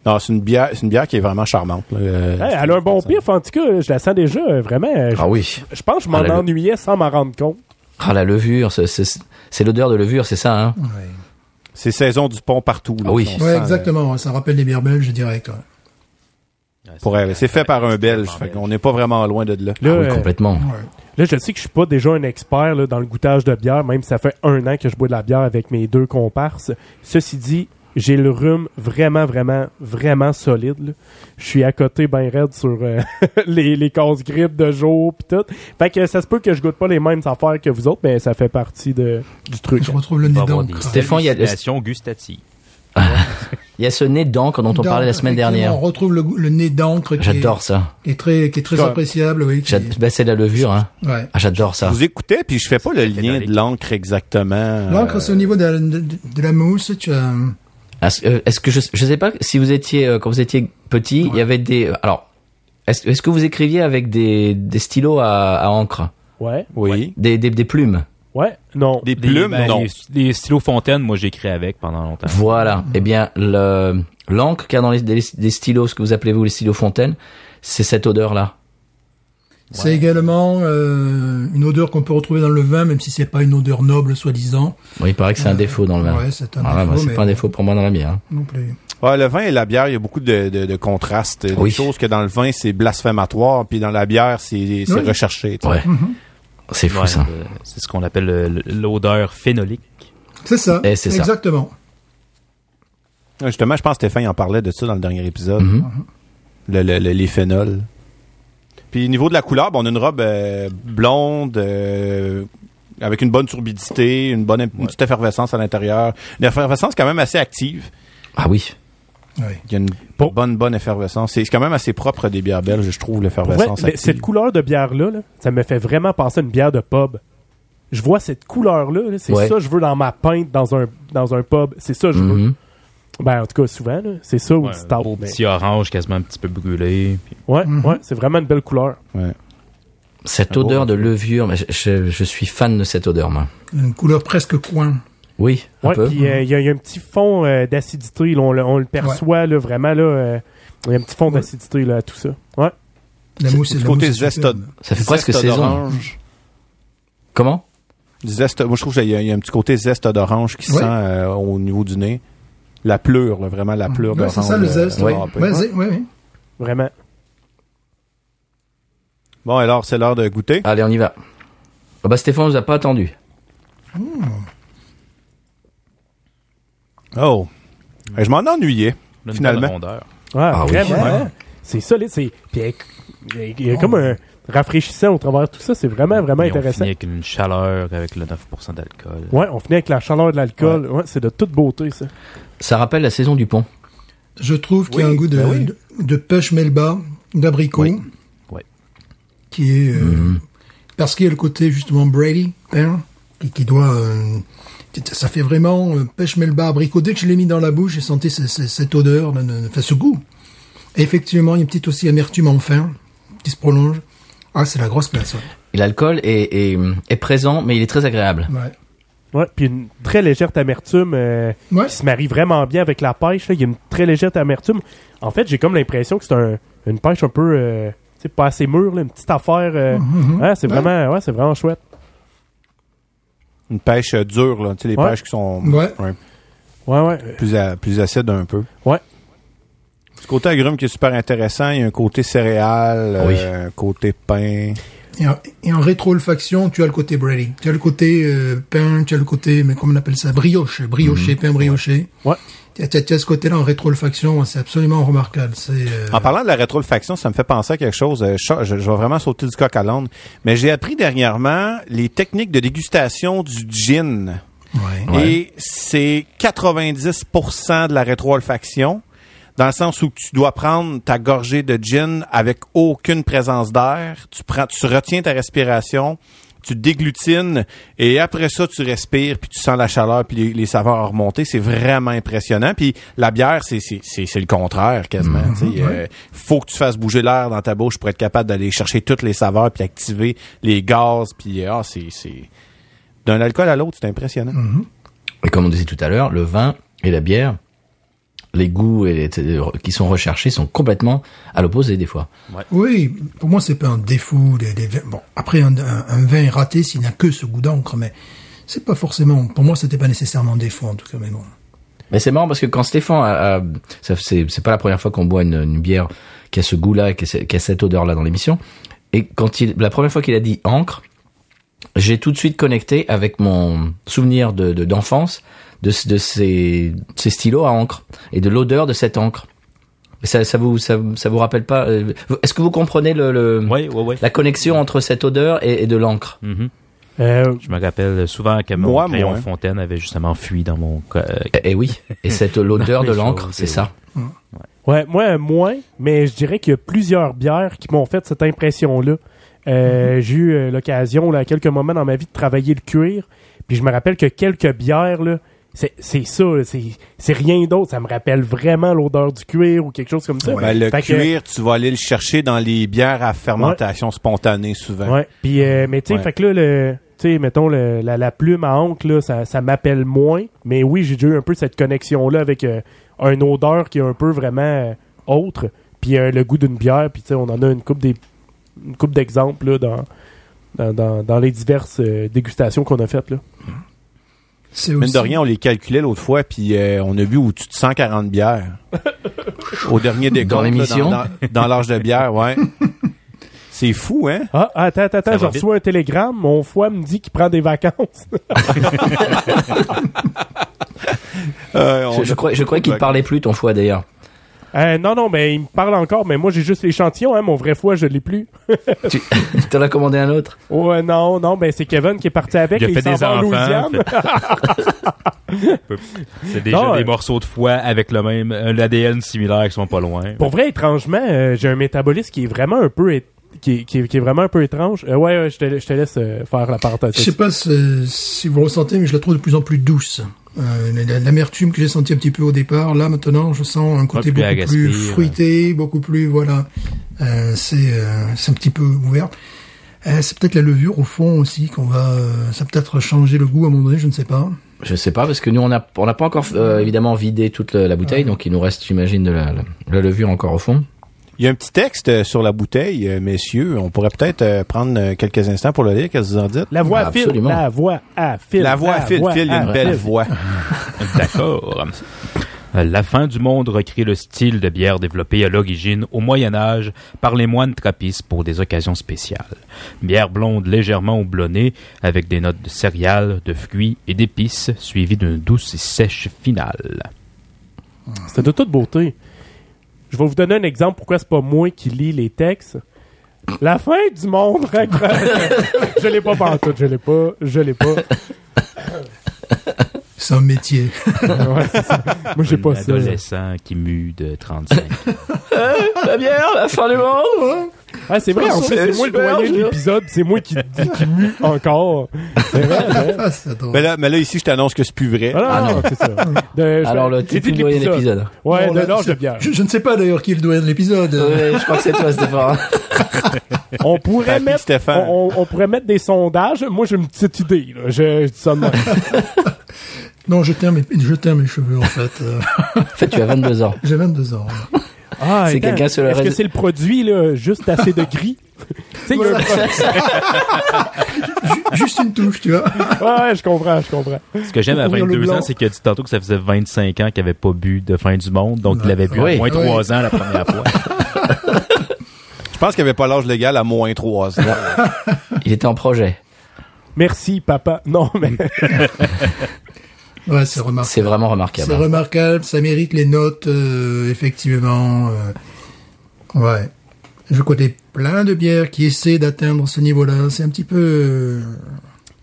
Non, c'est une bière, c'est une bière qui est vraiment charmante. là. Euh, Hey, elle a un bon pif, en tout cas, je la sens déjà, euh, vraiment. euh, Je, Ah oui. je pense que je m'en Ah, ennuyais sans m'en rendre compte. Ah, la levure, c'est, c'est, c'est l'odeur de levure, c'est ça, hein? Ouais, C'est saison du pont partout. là, Ah oui. on Ouais, sent, exactement. ouais, Ça rappelle les bières belges direct. ouais. euh, pour elle. C'est fait par un Belge. Fait qu'on n'est pas vraiment loin de là. Là, Ah oui, euh, complètement. Ouais. là, je sais que je suis pas déjà un expert là, dans le goûtage de bière, même si ça fait un an que je bois de la bière avec mes deux comparses. Ceci dit, j'ai le rhume vraiment, vraiment, vraiment solide. là. Je suis à côté ben raide sur euh, [laughs] les, les casse-grippes de jour pis tout. Fait que ça se peut que je goûte pas les mêmes affaires que vous autres, mais ça fait partie de, du truc. Je retrouve le nez d'encre. Stéphane, il y a- hallucinations gustatives. [laughs] Il y a ce nez d'encre dont on parlait la semaine dernière. On retrouve le, nez d'encre qui, est- J'adore ça. qui est très, qui est très appréciable, oui. qui- ben, c'est la levure, hein. ouais. Ah, j'adore ça. Vous écoutais, puis je fais pas le lien de l'encre exactement. L'encre, Euh, c'est au niveau de, la- de, de la mousse. Tu as, Est-ce euh, est-ce que je, je sais pas si vous étiez euh, quand vous étiez petit, il y avait des alors est-ce est-ce que vous écriviez avec des, des stylos à, à encre, Ouais, Oui. des, des, des plumes? Ouais, non. Des Des- plumes, ben, non. Les, les stylos fontaine, moi, j'ai écrit avec pendant longtemps. Voilà. Eh bien le l'encre qu'il y a dans les des, des stylos, ce que vous appelez vous les stylos fontaine, c'est cette odeur là. C'est également euh, une odeur qu'on peut retrouver dans le vin, même si c'est pas une odeur noble, soi-disant. il paraît que c'est un défaut dans le vin. Ouais, c'est un Ah, défaut, bah, c'est mais pas un défaut pour moi dans la bière. hein. non plus. Ouais, le vin et la bière, il y a beaucoup de, de, de contrastes. Des Oui. choses que dans le vin, c'est blasphématoire, puis dans la bière, c'est c'est Oui. recherché. tu sais. Ouais. C'est fou Ouais, ça. euh, c'est ce qu'on appelle le- le- l'odeur phénolique. C'est ça. C'est ça. Exactement. Ouais, Justement, je pense que Stéphane en parlait de ça dans le dernier épisode. Mhm. Le- le- le- les phénols. Puis au niveau de la couleur, ben, on a une robe euh, blonde euh, avec une bonne turbidité, une bonne une petite effervescence à l'intérieur. Une effervescence quand même assez active. Ah oui. Oui. Il y a une Bon. bonne bonne effervescence. C'est c'est quand même assez propre des bières belges, je trouve, Pour vrai, l'effervescence le- active. cette couleur de bière-là, là, ça me fait vraiment penser à une bière de pub. Je vois cette couleur-là, là, c'est Ouais. ça que je veux dans ma pinte dans un, dans un pub. C'est ça que je veux. Mhm. Ben, en tout cas, souvent, là, c'est ça ou Ouais, stout. beau mais- petit orange quasiment un petit peu brûlé. puis- Ouais, Mhm. ouais, c'est vraiment une belle couleur. Ouais. Cette Un beau odeur de levure, mais je, je- je suis fan de cette odeur, moi. Une couleur presque coin. Oui, un Ouais, peu. puis euh, il y, a- il y a un petit fond euh, d'acidité, là, on, le- on le perçoit là, vraiment là. euh, Il y a un petit fond Ouais. d'acidité là, à tout ça. Ouais. La mousse, Du la côté mousse zeste. Ça fait presque saison? d'orange. Comment? Zeste, moi je trouve qu'il y, a- il y a un petit côté zeste d'orange qui Ouais. sent euh, au niveau du nez. La pleure, là, vraiment la pleure Ouais, d'orange. c'est ça le zeste. ouais. Ouais, ouais, ouais, ouais. Vraiment. Bon, alors c'est l'heure de goûter. Allez, on y va. Ah bah Stéphane nous a pas attendu. Oh. Eh, Je m'en ennuyais. Une Finalement. Ouais, Ah oui. vraiment. Ouais. hein. C'est solide. C'est... Puis il y a- comme un rafraîchissant au travers de tout ça. C'est vraiment, vraiment Et on intéressant. finit avec une chaleur avec le 9% d'alcool. Ouais, on finit avec la chaleur de l'alcool. Ouais, c'est de toute beauté, ça. Ça rappelle la saison du pont. Je trouve qu'il y a Oui, un goût de, oui. de, de pêche melba, d'abricot. Oui. Ouais. Qui est, euh, Mhm. parce qu'il y a le côté, justement, Brady, hein, qui, qui doit, euh, ça fait vraiment euh, pêche melba, abricot. Dès que je l'ai mis dans la bouche, j'ai senti ce- ce- cette odeur, de- de- enfin, ce goût. Et effectivement, il y a une petite aussi amertume en fin, qui se prolonge. Ah, c'est la grosse place, ouais. Et l'alcool est, est, est présent, mais il est très agréable. Ouais. Ouais, puis une très légère amertume euh, Ouais. qui se marie vraiment bien avec la pêche. là. Il y a une très légère amertume. En fait, j'ai comme l'impression que c'est un, une pêche un peu, euh, tu sais, pas assez mûre, là, une petite affaire. euh, Mhm. ouais, c'est Ouais. vraiment, ouais, c'est vraiment chouette. Une pêche euh, dure, là. Tu sais, les Ouais. pêches qui sont Ouais. Ouais, ouais. plus, a- plus acides un peu. Ouais. Ce côté agrume qui est super intéressant. Il y a un côté céréales, Oui. euh, un côté pain. Et en, et en rétro-olfaction, tu as le côté Brady. Tu as le côté euh, pain, tu as le côté, mais comment on appelle ça, brioche, brioché, pain brioché. Ouais. Tu as, as- ce côté-là en rétro-olfaction, c'est absolument remarquable. Euh, En parlant de la rétroolfaction, ça me fait penser à quelque chose. euh, Je, je- je vais vraiment sauter du coq à l'âne. Mais j'ai appris dernièrement les techniques de dégustation du gin. ouais. Ouais. Et c'est 90% de la rétroolfaction, dans le sens où tu dois prendre ta gorgée de gin avec aucune présence d'air. Tu prends, tu retiens ta respiration, tu déglutines et après ça tu respires puis tu sens la chaleur puis les, les saveurs remonter. C'est vraiment impressionnant. Puis la bière c'est c'est c'est c'est le contraire quasiment. tu sais. Euh, faut que tu fasses bouger l'air dans ta bouche pour être capable d'aller chercher toutes les saveurs puis activer les gaz puis ah c'est c'est d'un alcool à l'autre c'est impressionnant. Et comme on disait tout à l'heure, le vin et la bière, les goûts et les- qui sont recherchés sont complètement à l'opposé des fois. Oui, pour moi, c'est pas un défaut des, des vins. Bon, après, un, un- un vin est raté s'il n'a que ce goût d'encre, mais c'est pas forcément, pour moi, c'était pas nécessairement un défaut, en tout cas, mais bon. Mais c'est marrant parce que quand Stéphane a, a- ça, c'est, pas la première fois qu'on boit une, une bière qui a ce goût-là, qui qui a cette odeur-là dans l'émission. Et quand il, la première fois qu'il a dit encre, j'ai tout de suite connecté avec mon souvenir de, de- d'enfance de, de ces, ces stylos à encre et de l'odeur de cette encre. Ça, ça vous, ça, ça vous rappelle pas euh, Est-ce que vous comprenez le, le- Oui, oui, oui. la connexion entre cette odeur et, et de l'encre? Mhm. Euh, Je me rappelle souvent que mon Moi, crayon moins. fontaine avait justement fui dans mon... co- euh, Eh, eh oui. Et cette [laughs] l'odeur de l'encre, c'est et ça. Ouais, moi, moins, mais je dirais qu'il y a plusieurs bières qui m'ont fait cette impression-là. Euh, J'ai eu l'occasion, là, à quelques moments dans ma vie, de travailler le cuir. Puis je me rappelle que quelques bières, là, c'est ça, c'est rien d'autre. Ça me rappelle vraiment l'odeur du cuir ou quelque chose comme ça. Ben, le Fait que- cuir, tu vas aller le chercher dans les bières à fermentation spontanée souvent. Ouais. Puis, euh, mais tu sais, fait que là, le, tu sais, mettons, le- la, la plume à oncle, là, ça, ça m'appelle moins. Mais oui, j'ai déjà eu un peu cette connexion-là avec euh, une odeur qui est un peu vraiment euh, autre. Puis euh, le goût d'une bière. Puis, tu sais, on en a une coupe des une coupe d'exemples dans, dans, dans, dans les diverses dégustations qu'on a faites. Là. Aussi, de rien, on les calculait l'autre fois, puis euh, on a bu au-dessus de 140 bières. [laughs] Au dernier décompte. Dans l'émission? Dans, dans- dans l'âge de bière, ouais. [laughs] C'est fou, hein? Ah, attends, attends, attends, Ça je reçois un télégramme. Mon foie me dit qu'il prend des vacances. [laughs] Euh, Je, je crois, je crois qu'il parlait plus ton foie d'ailleurs. Euh, non, non, mais il me parle encore, mais moi j'ai juste l'échantillon, hein, mon vrai foie, je l'ai plus. [laughs] Tu [laughs] t'en as commandé un autre? Ouais, non, non, ben c'est Kevin qui est parti avec. Il a et fait des en enfants. Louisiane. [laughs] C'est déjà Non, des euh, morceaux de foie avec le même euh, l'ADN similaire qui sont pas loin. Pour vrai, étrangement, euh, j'ai un métabolisme qui est vraiment un peu, qui, est- qui, est- qui est vraiment un peu étrange. Euh, ouais, ouais, je te, je te laisse euh, faire la parenthèse. Je sais pas si, si vous ressentez, mais je la trouve de plus en plus douce. Euh, la- L'amertume que j'ai senti un petit peu au départ, là maintenant, je sens un côté beaucoup plus ouais. fruité, beaucoup plus voilà. Euh, c'est euh, un petit peu ouvert. Euh, c'est peut-être la levure au fond aussi qu'on va. euh, ça peut peut-être changer le goût à un moment donné, je ne sais pas. Je sais pas parce que nous on a on n'a pas encore euh, évidemment vidé toute la, la bouteille donc il nous reste j'imagine de la, la, la levure encore au fond. Il y a un petit texte euh, sur la bouteille, euh, messieurs. On pourrait peut-être euh, prendre quelques instants pour le lire. Qu'est-ce que vous en dites? La voix Ah, à fil, la voix à fil. La voix à fil, voix fil, il y a une belle fil. voix. [laughs] D'accord. La fin du monde recrée le style de bière développé à l'origine au Moyen Âge par les moines trappistes pour des occasions spéciales. Bière blonde légèrement houblonnée avec des notes de céréales, de fruits et d'épices suivies d'une douce et sèche finale. C'était de toute beauté. Je vais vous donner un exemple pourquoi c'est pas moi qui lis les textes. La fin du monde [laughs] je l'ai pas pantoute, je l'ai pas, je l'ai pas. C'est un métier. [laughs] Ouais, c'est ça. Moi j'ai Un pas ça. adolescent qui mue de 35. [laughs] La bière, la fin du monde? Ah, c'est vrai, en plus, c'est moi le doyen de l'épisode, c'est moi qui, qui mue [laughs] encore. C'est vrai. Ah. Mais là, mais là, ici, je t'annonce que c'est plus vrai. Ah, non, non, c'est ça. Alors le j'ai t'es plus doyen de l'épisode. Ouais, Bon, de là, l'âge de bière. Je, je ne sais pas d'ailleurs qui est le doyen de l'épisode. Ouais, je crois que c'est toi Stéphane. On pourrait mettre, Stéphane. on, pourrait mettre des sondages. Moi, j'ai une petite idée, là. Je, je dis ça de même. Non, je tiens mes, je tiens mes cheveux en fait. En fait tu as 22 ans. J'ai 22 ans. Ah, C'est quelqu'un sur le Est-ce que c'est le produit, là, juste assez de gris? [laughs] tu Juste une touche, tu vois. Ouais, je comprends, je comprends. Ce que j'aime à Ouvrir le 22 ans, c'est qu'il a dit tantôt que ça faisait 25 ans qu'il avait pas bu de fin du monde, donc il avait bu Oui. à moins Oui. 3 ans la première fois. [laughs] Je pense qu'il n'y avait pas l'âge légal à moins 3 ans. Il était en projet. Merci, papa. Non, mais [laughs] Ouais, c'est remarquable. C'est vraiment remarquable. C'est remarquable, ça mérite les notes, euh, effectivement. euh, ouais. Je connais plein de bières qui essaient d'atteindre ce niveau-là. C'est un petit peu... euh,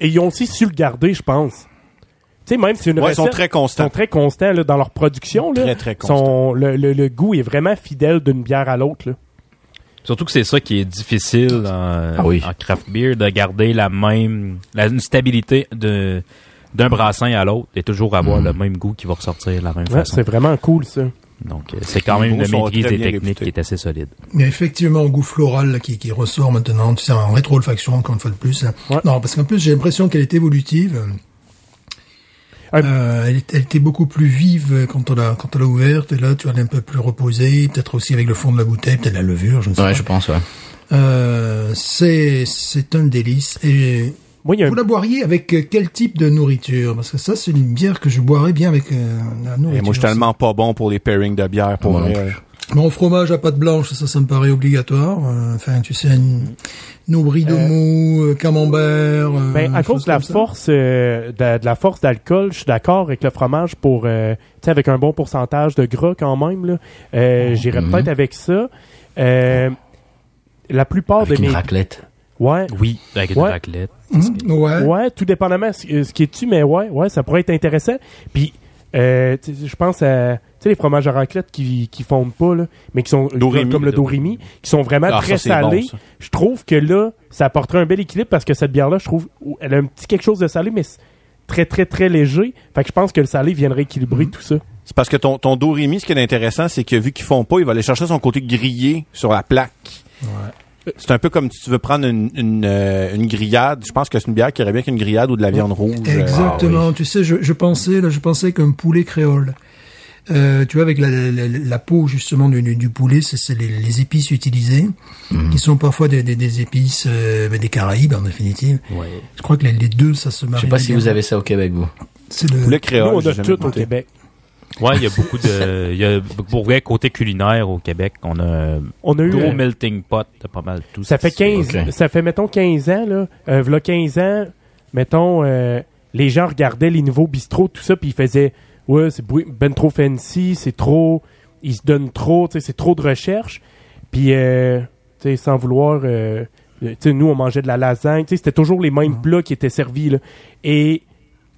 Et ils ont aussi su le garder, je pense. Tu sais, même si une Ouais, ils sont très ils constants. sont très constants là, dans leur production. Là. Très, très constants. Sont- le, le- le goût est vraiment fidèle d'une bière à l'autre. Surtout que c'est ça qui est difficile en, Ah oui. en craft beer, de garder la même, la, une stabilité de, d'un brassin à l'autre et toujours avoir le même goût qui va ressortir de la même Ouais, façon. c'est vraiment cool, ça. Donc, euh, c'est quand même une maîtrise des techniques réputés. qui est assez solide. Il y a effectivement un goût floral là, qui, qui ressort maintenant, tu sais, en rétro-olfaction, encore une fois de plus. Ouais. Non, parce qu'en plus, j'ai l'impression qu'elle est évolutive. Ah. Euh, elle, était beaucoup plus vive quand on l'a quand on l'a ouverte. Et là, tu vois, elle est un peu plus reposée. Peut-être aussi avec le fond de la bouteille, peut-être la levure, je ne sais Ouais, pas. je pense. Ouais. Euh, c'est c'est un délice. Et Moi, a vous la boiriez avec euh, quel type de nourriture? Parce que ça, c'est une bière que je boirais bien avec euh, la Et nourriture. moi, je suis tellement pas bon pour les pairings de bière pour vrai. Mon fromage à pâte blanche, ça, ça me paraît obligatoire. Euh, Enfin, tu sais, une, une aubry de mou, euh, camembert. euh, Ben, à cause de la force euh, de, de la force d'alcool, je suis d'accord avec le fromage pour euh, tu sais avec un bon pourcentage de gras quand même là. Euh, J'irais Mhm. peut-être avec ça. Euh, la plupart Avec de une mes raclette. Ouais Oui, avec une Ouais. raclette. Mhm, ouais. ouais tout dépendamment ce, ce qui est dessus mais ouais ouais ça pourrait être intéressant. Puis euh, tu sais, je pense à tu sais les fromages à raclette qui qui fondent pas là, mais qui sont Dorimi, comme le Dorimi, qui sont vraiment Ah, très ça, c'est bon, salés. je trouve que là, ça apporterait un bel équilibre parce que cette bière-là, je trouve, elle a un petit quelque chose de salé, mais c'est très, très, très léger. Fait que je pense que le salé viendrait équilibrer tout ça. C'est parce que ton, ton Dorimi, ce qui est intéressant, c'est que vu qu'ils font pas, il va aller chercher son côté grillé sur la plaque. C'est un peu comme si tu veux prendre une, une, euh, une grillade. Je pense que c'est une bière qui irait bien qu'une grillade ou de la viande rouge. Exactement. Tu sais, je, je pensais, là, je pensais qu'un poulet créole. Euh, tu vois, avec la, la, la peau justement du, du poulet, c'est les, les épices utilisées, qui sont parfois des, des, des épices euh, des Caraïbes en définitive. Je crois que les, les deux, ça se marie. Je sais pas si bien. vous avez ça au Québec, vous. C'est le. Poulet Nous, créole. on a tout au. Québec. Ouais, il y a beaucoup de, il y a, pour vrai, côté culinaire au Québec, on a un On a eu, gros euh, melting pot de pas mal tout. ça fait qui se 15, Ok. ça fait, mettons, 15 ans, là, euh, v'là 15 ans, mettons, euh, les gens regardaient les nouveaux bistrots, tout ça, puis ils faisaient, ouais, c'est ben trop fancy, c'est trop, ils se donnent trop, tu sais, c'est trop de recherche. Puis, euh, tu sais, sans vouloir, euh, euh, tu sais, nous on mangeait de la lasagne, tu sais, c'était toujours les mêmes plats qui étaient servis là. Et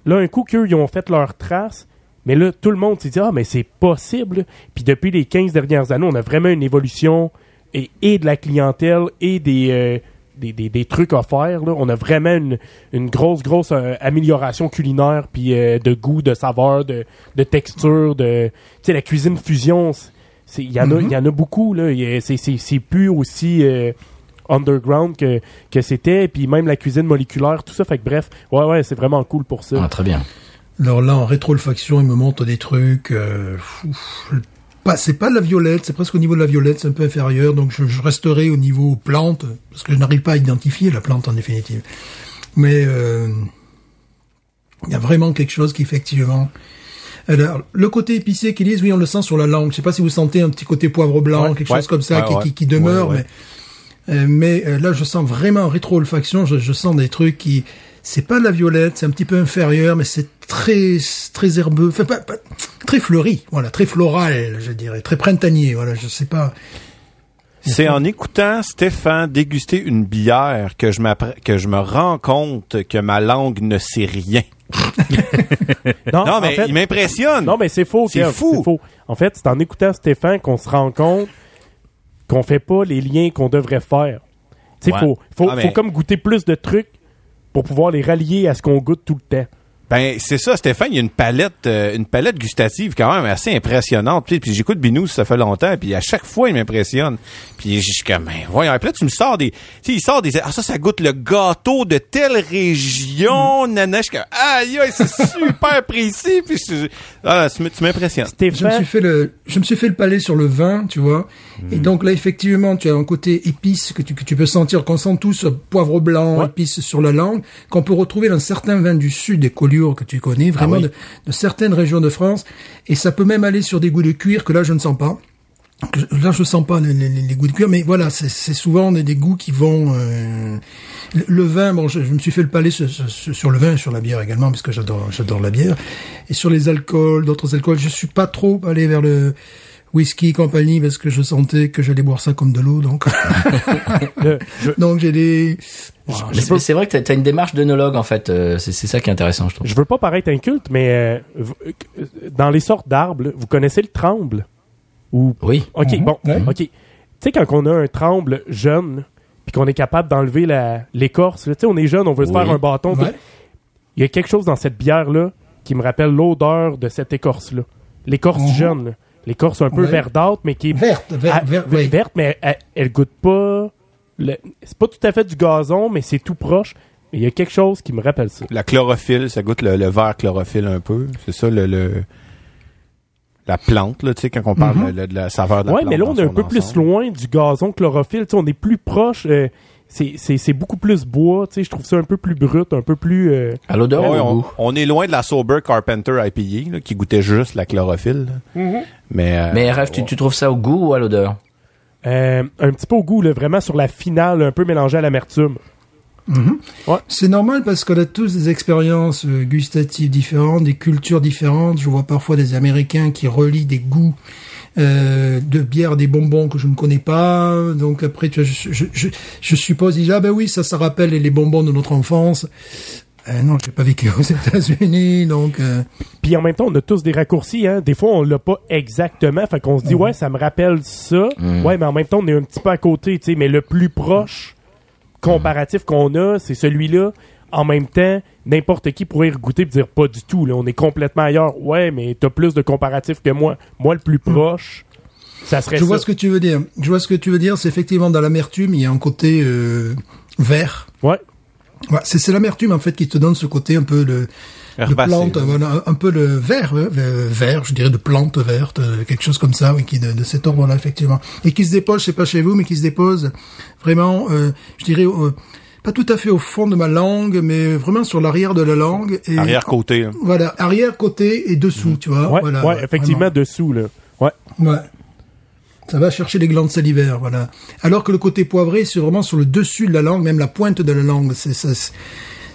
là, un coup qu'eux ils ont fait leur trace. Mais là, tout le monde s'est dit, ah, mais c'est possible. Puis depuis les 15 dernières années, on a vraiment une évolution et, et de la clientèle et des, euh, des, des, des trucs à faire. Là. On a vraiment une, une grosse, grosse euh, amélioration culinaire, puis euh, de goût, de saveur, de, de texture, de... Tu sais, la cuisine fusion, il y, en a- il y en a beaucoup. là. C'est plus aussi... euh, underground que, que c'était puis même la cuisine moléculaire tout ça fait que bref ouais ouais c'est vraiment cool pour ça Ah, très bien. Alors là, en rétro-olfaction, il me montre des trucs. Euh, c'est pas de la violette, c'est presque au niveau de la violette, c'est un peu inférieur. Donc je, je resterai au niveau plante, parce que je n'arrive pas à identifier la plante en définitive. Mais euh, il y a vraiment quelque chose qui effectivement. Alors, le côté épicé qu'ils disent, oui, on le sent sur la langue. Je sais pas si vous sentez un petit côté poivre blanc, Ouais, quelque ouais, chose comme ça, ouais, qui, qui, qui demeure. Mais, euh, mais euh, là, je sens vraiment en rétro-olfaction. Je, je sens des trucs qui, c'est pas de la violette, c'est un petit peu inférieur, mais c'est très, très herbeux, enfin, pas, pas- très fleuri, voilà, très floral, je dirais, très printanier, voilà, je sais pas. C'est en écoutant Stéphane déguster une bière que je, que je me rends compte que ma langue ne sait rien. [laughs] Non, en mais fait- il m'impressionne. Non, mais c'est faux, C'est fou. C'est faux. En fait, c'est en écoutant Stéphane qu'on se rend compte qu'on fait pas les liens qu'on devrait faire. Tu sais, Ouais. faut, faut, Ah, mais- faut comme goûter plus de trucs pour pouvoir les rallier à ce qu'on goûte tout le temps. Ben c'est ça, Stéphane. Il y a une palette, euh, une palette gustative quand même assez impressionnante. Puis, puis j'écoute Binous, ça fait longtemps. Puis à chaque fois, il m'impressionne. Puis je suis comme, ben, voyons. Puis là, tu me sors des, tu sais, il sort des, ah ça, ça goûte le gâteau de telle région. Nana, je suis comme, aïe, aïe, c'est [laughs] super précis. Puis je- ah, tu m'impressionnes. Je me suis fait le, je me suis fait le palais sur le vin, tu vois. Et donc là, effectivement, tu as un côté épice que tu, que tu peux sentir, qu'on sent tous poivre blanc, Ouais. épice sur la langue, qu'on peut retrouver dans certains vins du sud des que tu connais, vraiment oui. de, de certaines régions de France. Et ça peut même aller sur des goûts de cuir que là, je ne sens pas. Là, je sens pas les, les- les goûts de cuir, mais voilà, c'est souvent des, des goûts qui vont. euh, le, le vin, bon, je, je me suis fait le palais sur, sur- sur le vin sur la bière également, parce que j'adore, j'adore la bière. Et sur les alcools, d'autres alcools, je suis pas trop allé vers le whisky compagnie parce que je sentais que j'allais boire ça comme de l'eau, donc [laughs] [laughs] donc j'ai des. Mais c'est c'est vrai que t'as as une démarche d'œnologue en fait. euh, c'est c'est ça qui est intéressant, je trouve. je veux pas paraître inculte, mais euh, euh, dans les sortes d'arbres, là, vous connaissez le tremble? Ou Oui. OK, Mhm, bon. OK. Tu sais, quand on a un tremble jeune, puis qu'on est capable d'enlever la- l'écorce, là, tu sais, on est jeune, on veut se faire un bâton. Ouais. Il y a quelque chose dans cette bière-là qui me rappelle l'odeur de cette écorce-là. L'écorce Mhm. jeune, là. l'écorce un peu Ouais. verdâtre, mais qui est Verte, Ah, oui. verte, mais elle, elle goûte pas. Le- C'est pas tout à fait du gazon, mais c'est tout proche. Mais il y a quelque chose qui me rappelle ça. La chlorophylle, ça goûte le, le vert chlorophylle un peu. C'est ça le, le- la plante là, tu sais quand on parle Mhm. de, de la saveur de la Ouais, plante. mais là, on est un peu plus loin du gazon chlorophylle. Tu sais, on est plus proche. euh, c'est- c'est c'est beaucoup plus bois. tu sais, Je trouve ça un peu plus brut, un peu plus. euh, À l'odeur Ouais, on, est loin de la Sober Carpenter IPA là, qui goûtait juste la chlorophylle. là. Mais, euh, Mais RF, tu, tu trouves ça au goût ou à l'odeur? Euh, un petit peu au goût, là, vraiment sur la finale, un peu mélangé à l'amertume. C'est normal parce qu'on a tous des expériences euh, gustatives différentes, des cultures différentes. Je vois parfois des Américains qui relient des goûts euh, de bière, des bonbons que je ne connais pas. Donc après, tu vois, je, je, je, je suppose, disent, ah ben oui, ça, ça rappelle les bonbons de notre enfance. Euh, non, j'ai pas vécu [laughs] aux États-Unis, donc euh, Puis en même temps, on a tous des raccourcis. Hein. Des fois, on l'a pas exactement. Fait qu'on se dit, ouais, ça me rappelle ça. Ouais, mais en même temps, on est un petit peu à côté. tu sais. Mais le plus proche comparatif qu'on a, c'est celui-là. En même temps, n'importe qui pourrait y goûter et dire pas du tout. Là, on est complètement ailleurs. Ouais, mais t'as plus de comparatifs que moi. Moi, le plus proche, ça serait je vois ça. ce que tu veux dire. Je vois ce que tu veux dire. C'est effectivement dans l'amertume, il y a un côté euh, vert. Ouais. Ouais, c'est c'est l'amertume en fait qui te donne ce côté un peu de, de plante, un- un peu le vert, euh, vert, je dirais de plante verte, euh, quelque chose comme ça, oui, qui de, de cet ordre-là effectivement, et qui se dépose, je sais pas chez vous, mais qui se dépose vraiment, euh, je dirais, euh, pas tout à fait au fond de ma langue, mais vraiment sur l'arrière de la langue. Et, Arrière côté. là. Voilà, arrière côté et dessous, tu vois. Ouais, voilà, ouais, effectivement, dessous. Là. Ouais. Ouais. Ça va chercher les glandes salivaires, voilà. Alors que le côté poivré, c'est vraiment sur le dessus de la langue, même la pointe de la langue. C'est ça,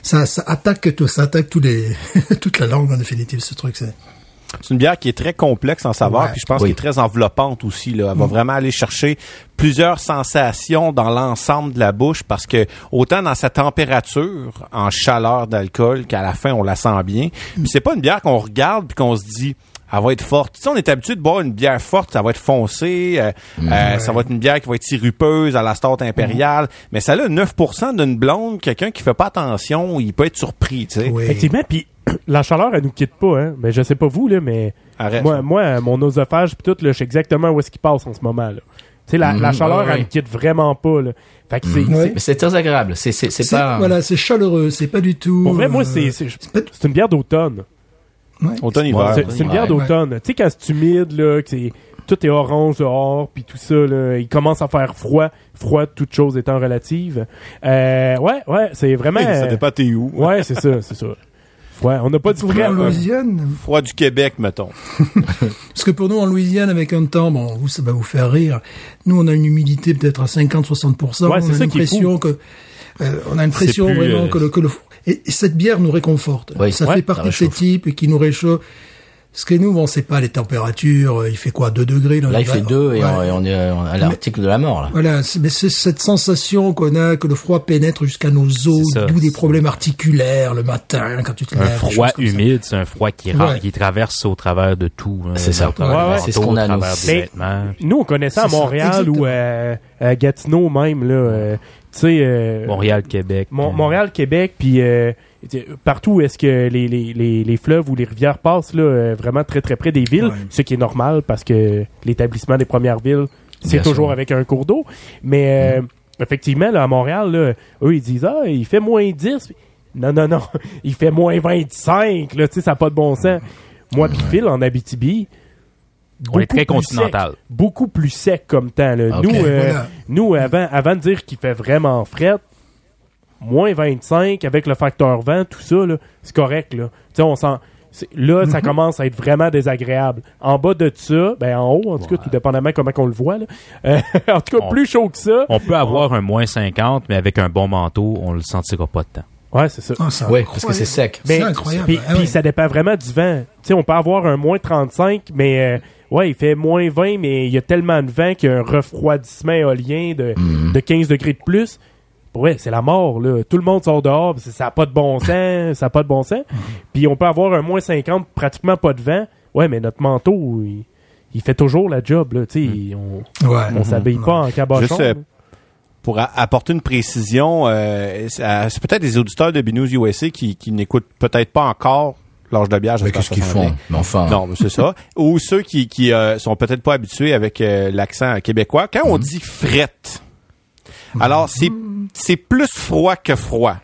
ça, ça attaque tout, ça attaque tous les, [laughs] toute la langue en définitive, ce truc. C'est. c'est une bière qui est très complexe en saveur, Ouais. puis je pense Oui. qu'elle est très enveloppante aussi. Là. Elle va vraiment aller chercher plusieurs sensations dans l'ensemble de la bouche, parce que autant dans sa température, en chaleur d'alcool, qu'à la fin on la sent bien. Puis c'est pas une bière qu'on regarde puis qu'on se dit elle va être forte. Tu sais, on est habitué de boire une bière forte, ça va être foncé, euh, euh, ça va être une bière qui va être sirupeuse à la stout impériale, mais ça a 9% d'une blonde, quelqu'un qui fait pas attention, il peut être surpris, tu sais. Oui. Effectivement, puis [clears throat] la chaleur, elle nous quitte pas, hein. Mais je sais pas vous, là, mais Arrête. moi, moi, mon oesophage pis tout, là, je sais exactement où est-ce qu'il passe en ce moment, là. Tu sais, la, la Mhm, chaleur, ouais, elle me quitte vraiment pas, là. Fait que c'est, Ouais. c'est- Mais c'est très agréable. C'est c'est c'est C'est- pas. Voilà, c'est chaleureux, c'est pas du tout. pour vrai, moi, euh, c'est, c'est une bière d'automne. Ouais. Automne-hiver. C'est, c'est une bière Ouais. d'automne. Tu sais, quand c'est humide, là, que c'est, tout est orange dehors, puis tout ça, là, il commence à faire froid. Froid, toute chose étant relative. Euh, ouais, ouais, c'est vraiment... ça dépend t'es où. Ouais, c'est ça, c'est ça. Ouais, on n'a pas dit frais. en. Louisiane, Froid du Québec, mettons. [laughs] parce que pour nous en Louisiane avec un temps, bon, vous ça va vous faire rire. Nous on a une humidité peut-être à 50-60%. Ouais, on c'est a ça qui est l'impression que euh, on a l'impression C'est plus, vraiment euh, que le que le et, et cette bière nous réconforte. Oui, ça ouais, fait ça partie de ces types qui nous réchauffent. Parce que nous, bon, c'est pas les températures. euh, Il fait quoi, 2 degrés dans Là, les il fait bars deux et Ouais. on, et on est à l'article de la mort là. Voilà, mais c'est cette sensation qu'on a que le froid pénètre jusqu'à nos os, d'où des problèmes articulaires le matin quand tu te Un lèves. des froid humide, c'est un froid qui, ra- Ouais. qui traverse au travers de tout. hein, C'est ça. au travers Ouais, C'est ce qu'on a, au travers nous. des vêtements. Nous, on connaît ça à ça, Montréal exactement. À, Gatineau même, là. euh, tu sais... euh, Montréal, Québec. Mon- euh, Montréal, Québec, puis euh, partout où est-ce que les, les, les, les fleuves ou les rivières passent, là, euh, vraiment très très près des villes, Ouais. ce qui est normal parce que l'établissement des premières villes, c'est toujours sûr. avec un cours d'eau. Mais euh, effectivement, là, à Montréal, là, eux, ils disent Ah, il fait moins 10. Non, non, non, [laughs] il fait moins 25, là, tu sais, ça n'a pas de bon sens. Moi, puis Phil, en Abitibi, On est beaucoup très plus continental. sec. beaucoup plus sec comme temps. Là. Nous, euh, voilà. nous, avant, avant de dire qu'il fait vraiment fret, moins 25 avec le facteur vent, tout ça, là, c'est correct. Là. On sent. Là, ça commence à être vraiment désagréable. En bas de ça, ben en haut, en tout cas, tout dépendamment comment on le voit. Là. Euh, [laughs] en tout cas, On- plus chaud que ça. On peut avoir un moins 50, mais avec un bon manteau, on le sentira pas de temps. Ouais, c'est ça. Ah, Ouais, parce que c'est sec. C'est Mais- incroyable. Puis, Ah puis ouais. ça dépend vraiment du vent. Tu sais, on peut avoir un moins 35, mais euh, ouais, il fait moins 20, mais il y a tellement de vent qu'il y a un refroidissement éolien de, Mhm. de 15 degrés de plus. Ouais, c'est la mort, là. Tout le monde sort dehors, ça n'a pas de bon sens, [laughs] ça n'a pas de bon sens. Puis on peut avoir un moins 50, pratiquement pas de vent. Ouais, mais notre manteau, il, il fait toujours la job, là. Tu sais, on, Ouais. on s'habille pas en cabochon. Juste, euh. Pour apporter une précision, euh, c'est peut-être des auditeurs de BNews USA qui, qui n'écoutent peut-être pas encore l'âge de bière. Mais j'espère qu'est-ce que qu'ils font? Mais enfin. Non, mais c'est ça. [laughs] Ou ceux qui, qui euh, sont peut-être pas habitués avec euh, l'accent québécois. Quand on dit frette, alors c'est c'est plus froid que froid.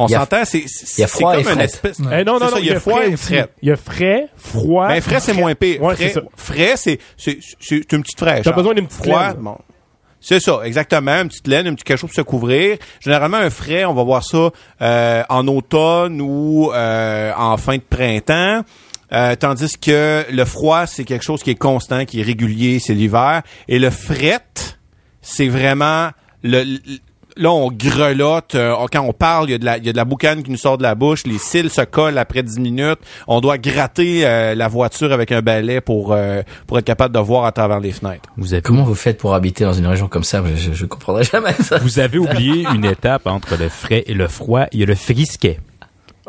On s'entend, c'est c'est comme et un frette. espèce. Eh non, non, non, ça, il y a froid frais et frette. Il y a frais, froid. Ben frais c'est moins pire. Ouais, frais, c'est frais c'est c'est c'est une petite fraîche. T'as besoin d'une petite froid. Bon. C'est ça, exactement. Une petite laine, un petit cachot pour se couvrir. Généralement, un frais, on va voir ça euh, en automne ou euh, en fin de printemps. Euh, tandis que le froid, c'est quelque chose qui est constant, qui est régulier, c'est l'hiver. Et le fret, c'est vraiment le, le- là on grelotte euh, quand on parle il y a de la il y a de la boucane qui nous sort de la bouche les cils se collent après 10 minutes on doit gratter euh, la voiture avec un balai pour euh, pour être capable de voir à travers les fenêtres Vous avez, Comment vous faites pour habiter dans une région comme ça? Je, je comprendrai jamais ça. vous avez oublié [laughs] une étape entre le frais et le froid. Il y a le frisquet.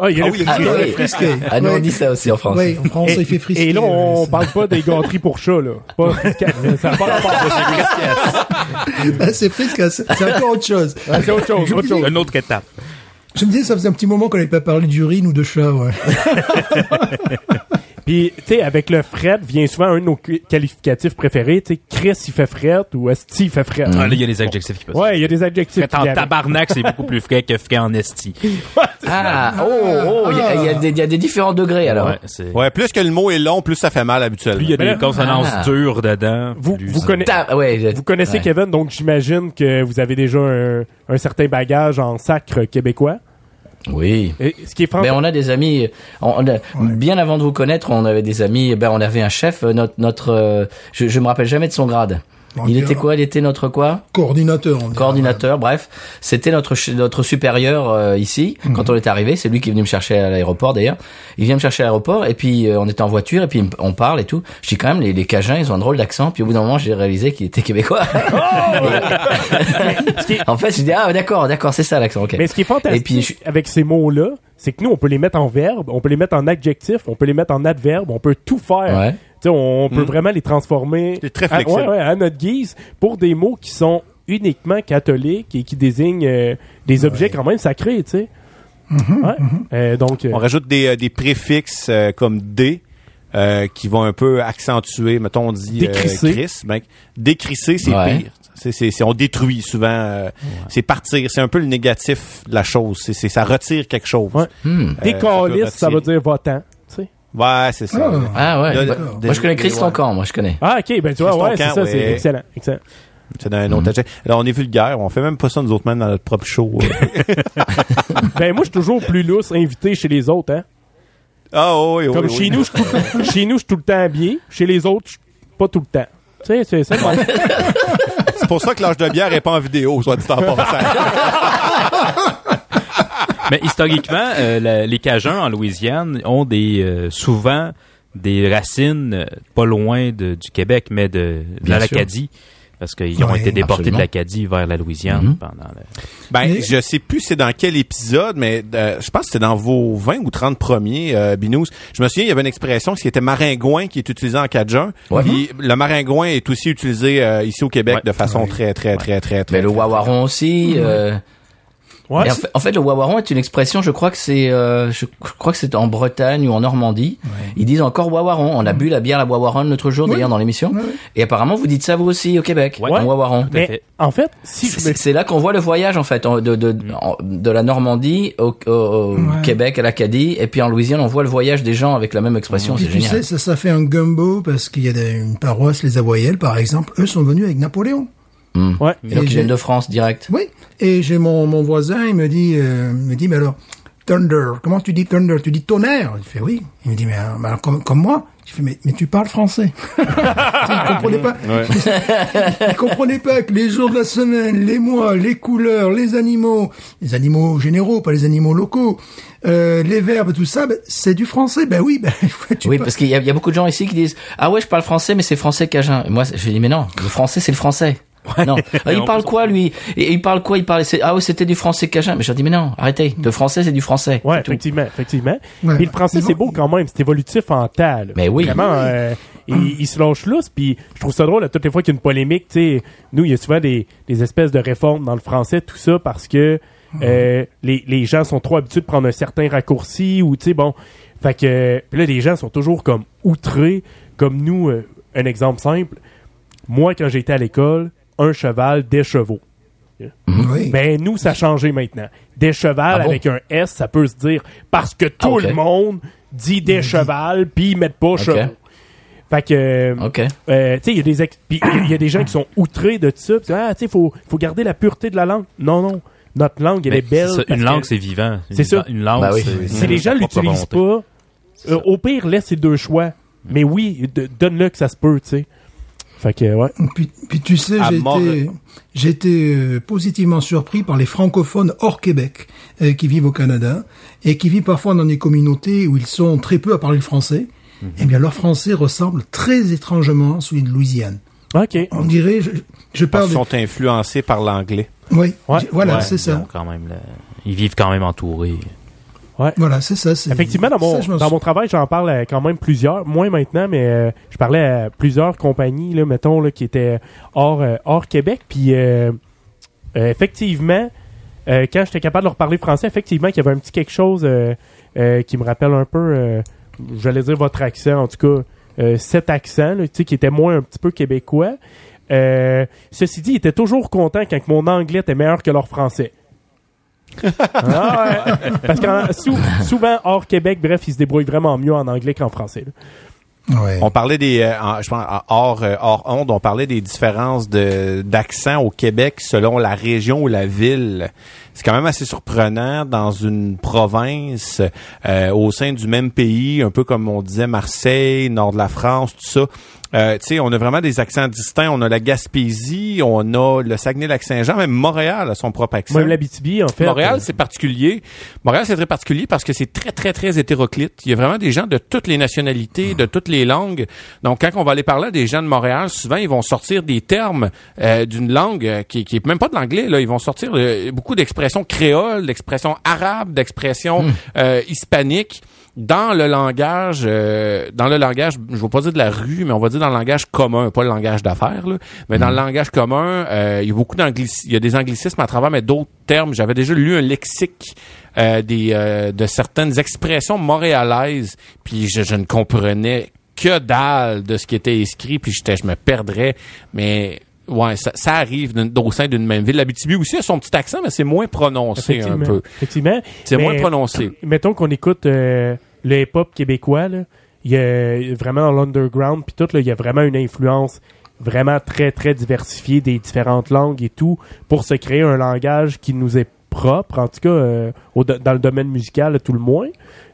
Ah, il y a Ah le oui, Ah, frisquet. oui. frisquet. Ah, nous, on dit ça aussi en France. Oui, en France, il fait frisquet. Et là, on parle pas des gâteries pour chats, là. Pas [laughs] frisquet. Ça n'a pas rapport. c'est- Ah, c'est frisquet, c'est c'est encore autre chose. Ah, C'est autre chose, autre chose. Une autre étape. Je me disais, ça faisait un petit moment qu'on n'avait pas parlé d'urine ou de chat, ouais. [laughs] Puis, tu sais, avec le fret vient souvent un de nos qu- qualificatifs préférés. Tu sais, Chris, il fait fret ou Esti, il fait fret. Ah, là, il y a des adjectifs qui passent. Ouais, il y a des adjectifs. Frais en tabarnak, c'est beaucoup plus frais que frais en esti. [laughs] Ah, oh, oh, il y, a- y des- il y a des différents degrés alors. Ouais, c'est- ouais plus que le mot est long plus ça fait mal habituellement Plus il y a des là- consonances Ah. dures dedans. Vous, vous, ça- conna- Ta- ouais, je- vous connaissez ouais. Kevin, donc j'imagine que vous avez déjà un, un certain bagage en sacre québécois. Oui. Et ce qui est Ben, on a des amis. on- on a- Bien avant de vous connaître, on avait des amis. Ben, on avait un chef. euh, Notre, notre, euh, je, je me rappelle jamais de son grade. Il était quoi? Il était notre quoi? Coordinateur. on dirait. Coordinateur, bref. C'était notre notre supérieur euh, ici Mhm. quand on est arrivé. C'est lui qui est venu me chercher à l'aéroport d'ailleurs. Il vient me chercher à l'aéroport et puis euh, on était en voiture et puis on parle et tout. Je dis quand même les, les Cajuns ils ont un drôle d'accent. Puis au bout d'un moment j'ai réalisé qu'il était québécois. [laughs] Qui est- en fait je dis ah d'accord d'accord c'est ça l'accent. ok. Mais ce qui est fantastique Et puis, je- avec ces mots-là, c'est que nous, on peut les mettre en verbe, on peut les mettre en adjectif, on peut les mettre en adverbe, on peut tout faire. Ouais. On, peut Mm. vraiment les transformer très à, flexible. ouais, ouais, à notre guise pour des mots qui sont uniquement catholiques et qui désignent euh, des objets quand même sacrés, tu sais. Ouais. Euh, donc, euh, On rajoute des, euh, des préfixes euh, comme D euh, qui vont un peu accentuer, mettons on dit euh, Décrisser. Chris, ben, décrisser c'est Ouais. pire. C'est, c'est, c'est- on détruit souvent, euh, c'est partir, c'est un peu le négatif de la chose, c'est, c'est ça retire quelque chose. Ouais. Hmm. ça veut dire votant. Ouais, c'est ça. Ah. Ah ouais. Le- moi je connais Chris ouais. Toncan, moi je connais. Ah, ok, ben tu vois, ouais, c'est ça, ouais. c'est excellent, excellent. C'est dans un autre adjectif. Alors on est vulgaire, on fait même pas ça nous autres mêmes dans notre propre show. euh. [laughs] ben, moi, je suis toujours plus lousse invité chez les autres, hein. ah oui, oui, Comme oui. chez nous, je suis tout- chez nous, je suis tout le temps habillé. Chez les autres, je suis pas tout le temps. Tu sais, c'est ça. [laughs] C'est pour ça que l'âge de bière est pas en vidéo, soit dit en passant. [laughs] Mais historiquement, euh, la- les Cajuns en Louisiane ont des euh, souvent des racines euh, pas loin de- du Québec, mais de, de l'Acadie. Parce qu'ils ont Ouais, été déportés absolument. de l'Acadie vers la Louisiane Mhm. pendant le... Ben, Mais- je sais plus c'est dans quel épisode, mais euh, je pense que c'était dans vos 20 ou 30 premiers, euh, Binous. Je me souviens, il y avait une expression qui était maringouin qui est utilisée en Cajun. Ouais. Puis le maringouin est aussi utilisé euh, ici au Québec Ouais. de façon Ouais. très, très, très, très, très. Mais le wawaron aussi. euh, Ouais, en, fait, en fait, le wawaron est une expression. Je crois que c'est, euh, je crois que c'est en Bretagne ou en Normandie. Ils disent encore wawaron. On a bu la bière la wawaron l'autre jour Oui. d'ailleurs dans l'émission. Et apparemment, vous dites ça vous aussi au Québec. Ouais. wawaron. à mais en fait, si C'est c'est là qu'on voit le voyage en fait en- de de, en- de la Normandie au, au- au Ouais. Québec à l'Acadie et puis en Louisiane on voit le voyage des gens avec la même expression Puis c'est tu génial sais, ça, ça fait un gumbo parce qu'il y a des- une paroisse, les Avoyelles, par exemple, eux sont venus avec Napoléon. Hmm. Ouais. Et donc Et ils j'ai- viennent de France direct Oui. Et j'ai mon, mon voisin, il me dit, euh, il me dit, mais alors, thunder, comment tu dis thunder? Tu dis tonnerre? Il fait oui. Il me dit, mais, alors, mais alors, comme, comme moi Je fais, mais, mais tu parles français. [laughs] il comprenait pas. il comprenait pas que les jours de la semaine, les mois, les couleurs, les animaux, les animaux généraux, pas les animaux locaux, euh, les verbes, tout ça, ben, c'est du français. Ben oui, ben [laughs] tu oui parles- parce qu'il y, a- il y a beaucoup de gens ici qui disent ah ouais je parle français mais c'est français cajun et moi je dis mais non le français c'est le français non. [laughs] Ah, il parle quoi lui et il parle quoi il parle ah oui c'était du français cajun. Mais je dis mais non arrêtez. Le français c'est du français. Ouais, effectivement, effectivement. Ouais. Puis le français, c'est beau quand même, c'est évolutif en là. Mais oui. Vraiment, euh, il, il se lâche lousse, puis je trouve ça drôle à toutes les fois qu'il y a une polémique, tu sais, nous, il y a souvent des, des espèces de réformes dans le français, tout ça, parce que euh, les, les gens sont trop habitués de prendre un certain raccourci, ou tu sais, bon, fait que, puis là, les gens sont toujours comme outrés, comme nous, euh, un exemple simple, moi, quand j'étais à l'école, un cheval, des chevaux. Oui. Ben nous, ça a changé maintenant. Des cheval Ah bon? avec un S, ça peut se dire parce que tout ok. le monde dit des cheval puis ils mettent pas chevaux. Fait que euh, ok euh, tu sais, il y a des ex- puis [clears throat] il y a des gens qui sont outrés de ça. puis, ah, tu sais, faut faut garder la pureté de la langue. Non non, notre langue elle Mais est belle. ça, une que langue, c'est vivant. C'est ça. Une langue, Bah oui. Si les gens l'utilisent pas, euh, au pire laisse les deux choix. Mais oui, donne-le que ça se peut, tu sais. Fait que ouais. Puis, puis tu sais, j'ai été, j'ai été euh, positivement surpris par les francophones hors Québec euh, qui vivent au Canada et qui vivent parfois dans des communautés où ils sont très peu à parler le français. Eh bien, leur français ressemble très étrangement à celui de Louisiane. Ok. On dirait, je, je parle. qu'ils De, sont influencés par l'anglais. oui, Ouais. voilà, Ouais, c'est ils ça. quand même le- Ils vivent quand même entourés. Voilà, c'est ça. Effectivement, dans mon, ça, dans mon travail, j'en parle à quand même plusieurs, moins maintenant, mais euh, je parlais à plusieurs compagnies, là, mettons, là, qui étaient hors, euh, hors Québec. Puis, euh, euh, effectivement, euh, quand j'étais capable de leur parler français, effectivement, qu'il y avait un petit quelque chose euh, euh, qui me rappelle un peu, euh, j'allais dire votre accent, en tout cas, euh, cet accent, là, qui était moins un petit peu québécois. Euh, ceci dit, ils étaient toujours contents quand mon anglais était meilleur que leur français. Ah ouais. Parce que sou- souvent, hors Québec, bref, ils se débrouillent vraiment mieux en anglais qu'en français. là. Ouais. On parlait des, euh, en- je pense, en- hors, euh, hors onde, on parlait des différences de, d'accent au Québec selon la région ou la ville. c'est quand même assez surprenant dans une province euh, au sein du même pays, un peu comme on disait Marseille, nord de la France, tout ça. Euh, tu sais, on a vraiment des accents distincts. On a la Gaspésie, on a le Saguenay-Lac-Saint-Jean, même Montréal a son propre accent. Même l'Abitibi, en fait. Montréal, euh, c'est particulier. Montréal, c'est très particulier parce que c'est très, très, très hétéroclite. Il y a vraiment des gens de toutes les nationalités, de toutes les langues. Donc, quand on va aller parler à des gens de Montréal, souvent, ils vont sortir des termes euh, d'une langue euh, qui, qui est même pas de l'anglais. Là, ils vont sortir euh, beaucoup d'expressions créoles, d'expressions arabes, d'expressions euh, hispaniques dans le langage, euh, dans le langage, je ne vais pas dire de la rue, mais on va dire dans le langage commun, pas le langage d'affaires, mais dans le langage commun, euh, il y a beaucoup d'anglicismes, il y a des anglicismes à travers, mais d'autres termes. J'avais déjà lu un lexique euh, des euh, de certaines expressions montréalaises, puis je, je ne comprenais que dalle de ce qui était écrit, puis j'étais, je me perdrais, mais ouais, ça, ça arrive au sein d'une même ville. L'Abitibi aussi a son petit accent, mais c'est moins prononcé un peu. Effectivement. C'est moins prononcé. [clears throat] Mettons qu'on écoute euh, le hip-hop québécois, là. Il y a vraiment dans l'underground, puis tout, là, il y a vraiment une influence vraiment très, très diversifiée des différentes langues et tout, pour se créer un langage qui nous est propre, en tout cas, euh, au dans le domaine musical, tout le moins.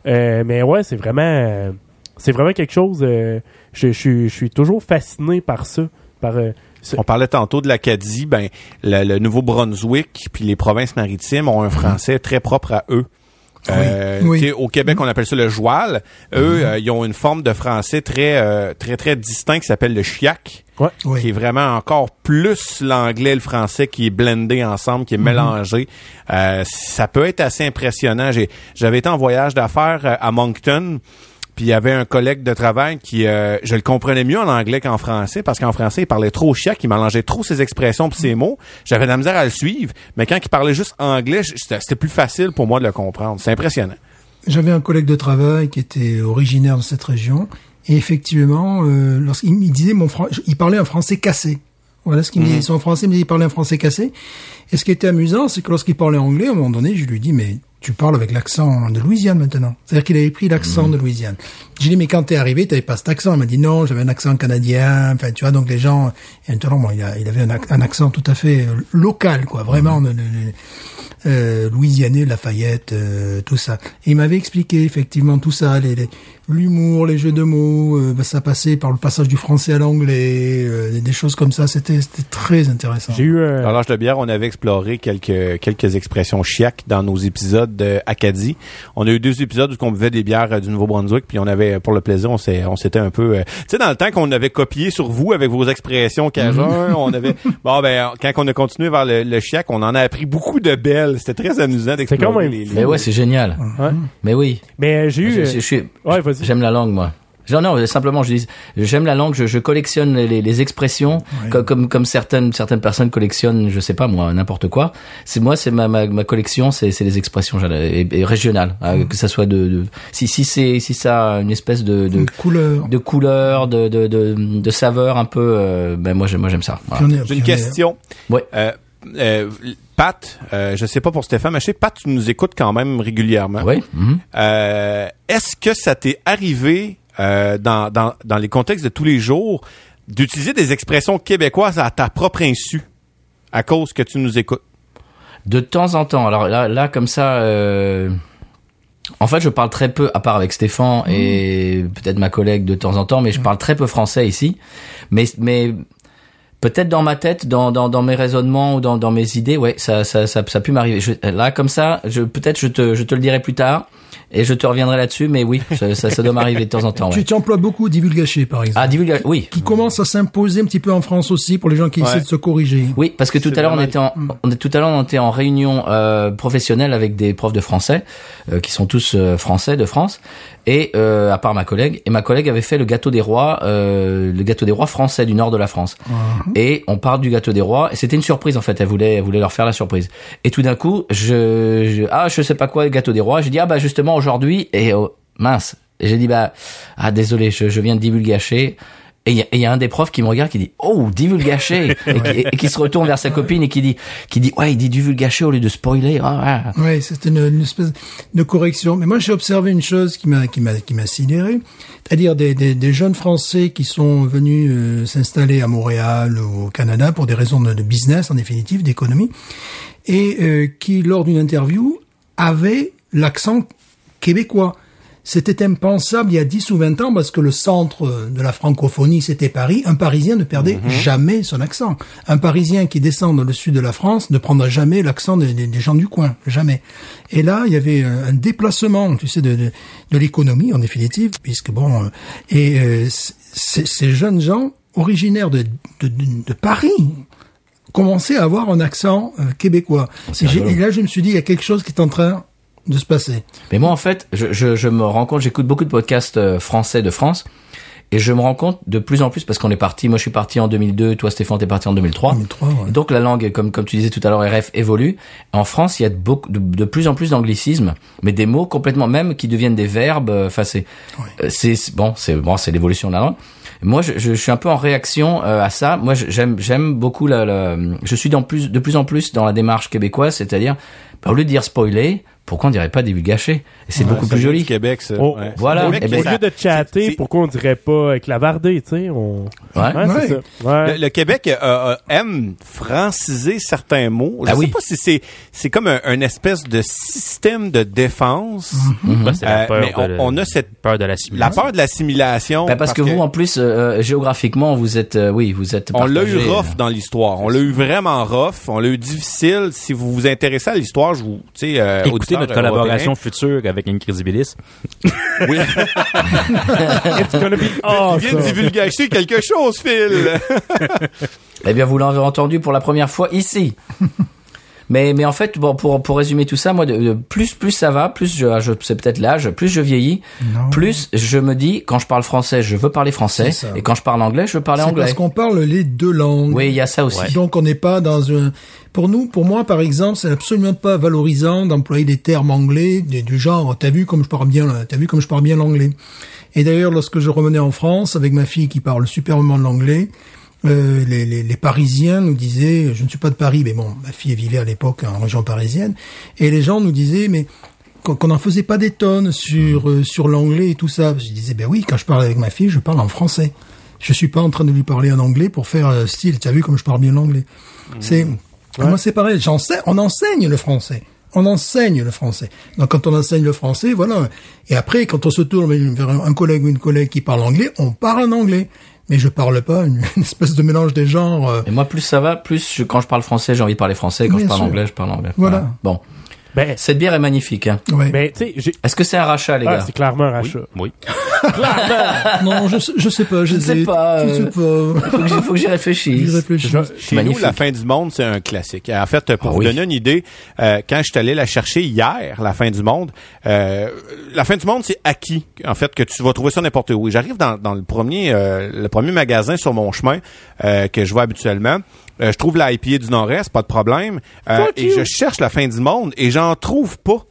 Euh, mais ouais, c'est vraiment... euh, c'est vraiment quelque chose... euh, je, je, je suis toujours fasciné par ça. Par, euh, On parlait tantôt de l'Acadie, ben le, le Nouveau-Brunswick puis les provinces maritimes ont un français très propre à eux. Euh, Oui. Au Québec, on appelle ça le joual. Eux, euh, ils ont une forme de français très euh, très très distinct qui s'appelle le chiac, ouais. Oui. qui est vraiment encore plus l'anglais et le français qui est blendé ensemble, qui est mélangé. Euh, ça peut être assez impressionnant. J'ai j'avais été en voyage d'affaires euh, à Moncton. Puis il y avait un collègue de travail qui, euh, je le comprenais mieux en anglais qu'en français, parce qu'en français, il parlait trop chiac, il mélangeait trop ses expressions puis ses mots. J'avais de la misère à le suivre, mais quand il parlait juste anglais, c'était c'était plus facile pour moi de le comprendre. C'est impressionnant. J'avais un collègue de travail qui était originaire de cette région et effectivement, euh, lorsqu'il me disait mon fran- il parlait un français cassé. Voilà ce qu'il me disait. Son français, il me disait, il parlait un français cassé. Et ce qui était amusant, c'est que lorsqu'il parlait anglais, à un moment donné, je lui dis, mais tu parles avec l'accent de Louisiane maintenant. C'est-à-dire qu'il avait pris l'accent de Louisiane. J'ai dit, mais quand t'es arrivé, t'avais pas cet accent. Il m'a dit, non, j'avais un accent canadien. Enfin, tu vois, donc les gens, et bon, il, a- il avait un, ac- un accent tout à fait euh, local, quoi. Vraiment, le- le- euh, Louisianais, Lafayette, euh, tout ça. Et il m'avait expliqué effectivement tout ça, les, les- l'humour, les jeux de mots, euh, bah, ça passait par le passage du français à l'anglais, euh, des choses comme ça. C'était, c'était très intéressant. J'ai eu un... À l'âge de bière, on avait exploré quelques quelques expressions chiac dans nos épisodes d'Acadie. On a eu deux épisodes où on buvait des bières euh, du Nouveau-Brunswick, puis on avait, pour le plaisir, on s'est on s'était un peu... euh, tu sais, dans le temps qu'on avait copié sur vous avec vos expressions cajun, on avait... [laughs] Bon, ben, quand on a continué vers le, le chiac, on en a appris beaucoup de belles. C'était très amusant d'explorer même les- les- Mais ouais, c'est génial. Ouais. Mais oui. Mais j'ai eu... Je- euh, je- je suis- Ouais, vas-y. J'aime la langue, moi. Non, non, simplement, je dis, j'aime la langue, je, je collectionne les, les expressions, co- comme, comme, certaines, certaines personnes collectionnent, je sais pas, moi, n'importe quoi. C'est moi, c'est ma, ma, ma collection, c'est, c'est les expressions et, et régionales, euh, que ça soit de, de si, si c'est, si ça a une espèce de, de, Une couleur. de couleur, de, de, de, de saveur un peu, euh, ben moi, j'aime, moi, j'aime ça. Voilà. J'ai une question. Ouais. Euh, euh, Pat, euh, je sais pas pour Stéphane, mais je sais Pat, tu nous écoutes quand même régulièrement. Oui. mhm. Euh, Est-ce que ça t'est arrivé euh, dans, dans, dans les contextes de tous les jours d'utiliser des expressions québécoises à ta propre insu à cause que tu nous écoutes? De temps en temps. Alors là, là comme ça, euh, en fait, je parle très peu, à part avec Stéphane et peut-être ma collègue de temps en temps, mais je parle très peu français ici. Mais, mais peut-être dans ma tête, dans, dans, mes raisonnements ou dans, dans mes idées, ouais, ça, ça, ça, ça a pu m'arriver. Là, comme ça, je, peut-être je te, je te le dirai plus tard et je te reviendrai là-dessus, mais oui, ça, ça, ça doit m'arriver de temps en temps. Tu, Ouais. tu emploies beaucoup divulgaché, par exemple. Ah, divulgation, oui. Qui commence à s'imposer un petit peu en France aussi pour les gens qui Ouais. essaient de se corriger. Oui, parce que tout à l'heure on était en, on est tout à l'heure on était en réunion euh, professionnelle avec des profs de français euh, qui sont tous euh, français de France et euh, à part ma collègue et ma collègue avait fait le gâteau des rois euh, le gâteau des rois français du nord de la France et on parle du gâteau des rois et c'était une surprise en fait elle voulait elle voulait leur faire la surprise et tout d'un coup je, je ah je sais pas quoi le gâteau des rois j'ai dit ah bah justement aujourd'hui et oh, mince et j'ai dit bah ah désolé je, je viens de divulgacher Et il y, a- y un des profs qui me regarde qui dit oh divulgaché [laughs] et, qui, et qui se retourne vers sa copine et qui dit qui dit ouais il dit divulgaché au lieu de spoiler. Ah, ah. Oui, c'était une, une espèce de correction. Mais moi, j'ai observé une chose qui m'a qui m'a qui m'a sidéré, c'est-à-dire des, des, des jeunes Français qui sont venus euh, s'installer à Montréal ou au Canada pour des raisons de, de business, en définitive, d'économie, et euh, qui, lors d'une interview, avaient l'accent québécois. C'était impensable il y a 10 ou 20 ans parce que le centre de la francophonie, c'était Paris. Un Parisien ne perdait jamais son accent. Un Parisien qui descend dans le sud de la France ne prendra jamais l'accent des, gens du coin. Jamais. Et là, il y avait un, déplacement, tu sais, de, de, de l'économie, en définitive, puisque bon... euh, et euh, ces jeunes gens, originaires de, de, de- de Paris, commençaient à avoir un accent euh, québécois. Et, j'ai- et là, je me suis dit, il y a quelque chose qui est en train de se passer. Mais moi, en fait, je, je, je me rends compte, j'écoute beaucoup de podcasts euh, français de France, et je me rends compte de plus en plus, parce qu'on est parti, moi je suis parti en 2002, toi Stéphane t'es parti en 2003. 2003, ouais. Et donc la langue, comme, comme tu disais tout à l'heure, RF évolue. En France, il y a de, beaucoup, de, de plus en plus d'anglicismes, mais des mots complètement même qui deviennent des verbes. euh, Enfin, c'est, euh, c'est bon, c'est bon, c'est l'évolution de la langue. Moi, je, suis un peu en réaction euh, à ça. Moi, j'aime, j'aime beaucoup la, la- je suis dans plus, de plus en plus dans la démarche québécoise, c'est-à-dire, bah, au lieu de dire spoiler, pourquoi on dirait pas débulgaché Et c'est beaucoup plus joli. du Québec, ça. Oh, Ouais. voilà. Au, Eh ben, au ça- lieu de chatter, pourquoi on dirait pas clavardé, tu sais? On... Ouais. Ouais. ça. Ouais. Le, le Québec euh, euh, aime franciser certains mots. Je Ah sais oui. pas si c'est c'est comme un, un espèce de système de défense. Ben, c'est la Euh, peur mais de on, la- on a cette peur de la l'assimilation. peur de l'assimilation. Bah, parce, que, vous, en plus, euh, géographiquement, vous êtes, euh, oui, vous êtes. on l'a eu rough euh. dans l'histoire. On l'a eu vraiment rough. On l'a eu difficile. Si vous vous intéressez à l'histoire, je vous, tu sais, notre collaboration future avec Incredibilis. [laughs] Oui, It's gonna be tu viens de awesome. divulgacher quelque chose, Phil. [laughs] Eh bien, vous l'avez entendu pour la première fois ici. Mais, mais en fait, bon, pour, pour résumer tout ça, moi, de, de plus, plus ça va, plus je, je c'est peut-être l'âge, plus je vieillis, Non. plus je me dis, quand je parle français, je veux parler français, et quand je parle anglais, je veux parler anglais. parce qu'on parle les deux langues. Oui, il y a ça aussi. Donc on n'est pas dans un. Pour nous, pour moi, par exemple, c'est absolument pas valorisant d'employer des termes anglais des- du genre. T'as vu comme je parle bien, t'as vu comme je parle bien l'anglais. Et d'ailleurs, lorsque je revenais en France avec ma fille qui parle superbement l'anglais, euh, les, les, les Parisiens nous disaient, je ne suis pas de Paris, mais bon, ma fille vivait à l'époque en région parisienne, et les gens nous disaient, mais qu'on n'en faisait pas des tonnes sur euh, sur l'anglais et tout ça. Je disais, ben oui, quand je parle avec ma fille, je parle en français. Je suis pas en train de lui parler en anglais pour faire euh, style. Tu as vu comme je parle bien l'anglais. C'est moi c'est pareil. J'enseigne, on enseigne le français. On enseigne le français. Donc quand on enseigne le français, voilà. Et après, quand on se tourne vers un collègue ou une collègue qui parle anglais, on parle en anglais. Mais je parle pas une, [laughs] une espèce de mélange des genres. euh, Et moi, plus ça va, plus je- quand je parle français, j'ai envie de parler français. Quand Bien je parle sûr. anglais, je parle anglais. Voilà. Bon. Ben, Cette bière est magnifique, hein. ouais. ben, tu sais, j'ai- Est-ce que c'est un rachat, les ah, gars? c'est clairement un rachat. Oui. [laughs] Non, je, je sais pas. Je ne sais pas, Je sais euh, pas. [laughs] Faut que j'y- faut que j'y réfléchisse. J'y réfléchis. Je- Chez nous, la fin du monde, c'est un classique. En fait, pour Ah vous oui. donner une idée, euh, quand je suis allé la chercher hier, la fin du monde, euh, la fin du monde, c'est acquis. En fait, que tu vas trouver ça n'importe où. J'arrive dans, dans le premier, euh, le premier magasin sur mon chemin euh, que je vois habituellement. Euh, je trouve la IPA du Nord-Est, pas de problème. Euh, et you. je cherche la fin du monde et j'en trouve pas.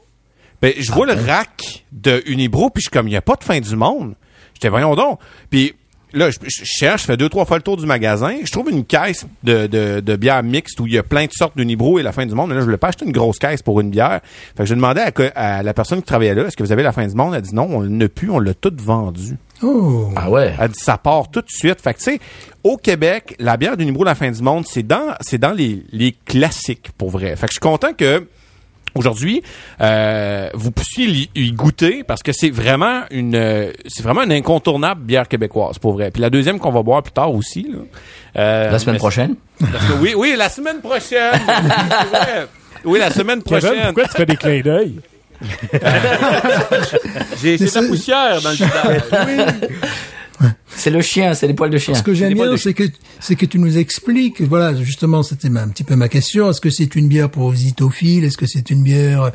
Ben, je vois le rack de Unibro, puis je suis comme, il n'y a pas de fin du monde. J'étais, voyons donc. Puis là, je, je cherche, je fais deux, trois fois le tour du magasin. Je trouve une caisse de, de, de bière mixte où il y a plein de sortes d'Unibro et la fin du monde. Mais là, je voulais pas acheter une grosse caisse pour une bière. Fait que je demandais à, la personne qui travaillait là, est-ce que vous avez la fin du monde? Elle a dit non, on l'a plus, on l'a tout vendu. Oh. Ah ouais. Elle dit ça part tout de suite. Fait que tu sais, au Québec, la bière d'Unibro la fin du monde, c'est dans c'est dans les, les classiques pour vrai. Fait que je suis content que aujourd'hui euh, vous puissiez y goûter parce que c'est vraiment une euh, c'est vraiment une incontournable bière québécoise pour vrai. Puis la deuxième qu'on va boire plus tard aussi là. Euh, La semaine prochaine? parce que oui, oui, la semaine prochaine. [laughs] Oui, la semaine Kevin, prochaine. pourquoi tu fais des clins d'œil? [laughs] J'ai C'est la poussière dans le [laughs] visage. C'est le chien, c'est les poils de chien. Ce que j'aime bien, c'est que c'est que tu nous expliques. Voilà, justement, c'était un petit peu ma question. Est-ce que c'est une bière pour visitophiles Est-ce que c'est une bière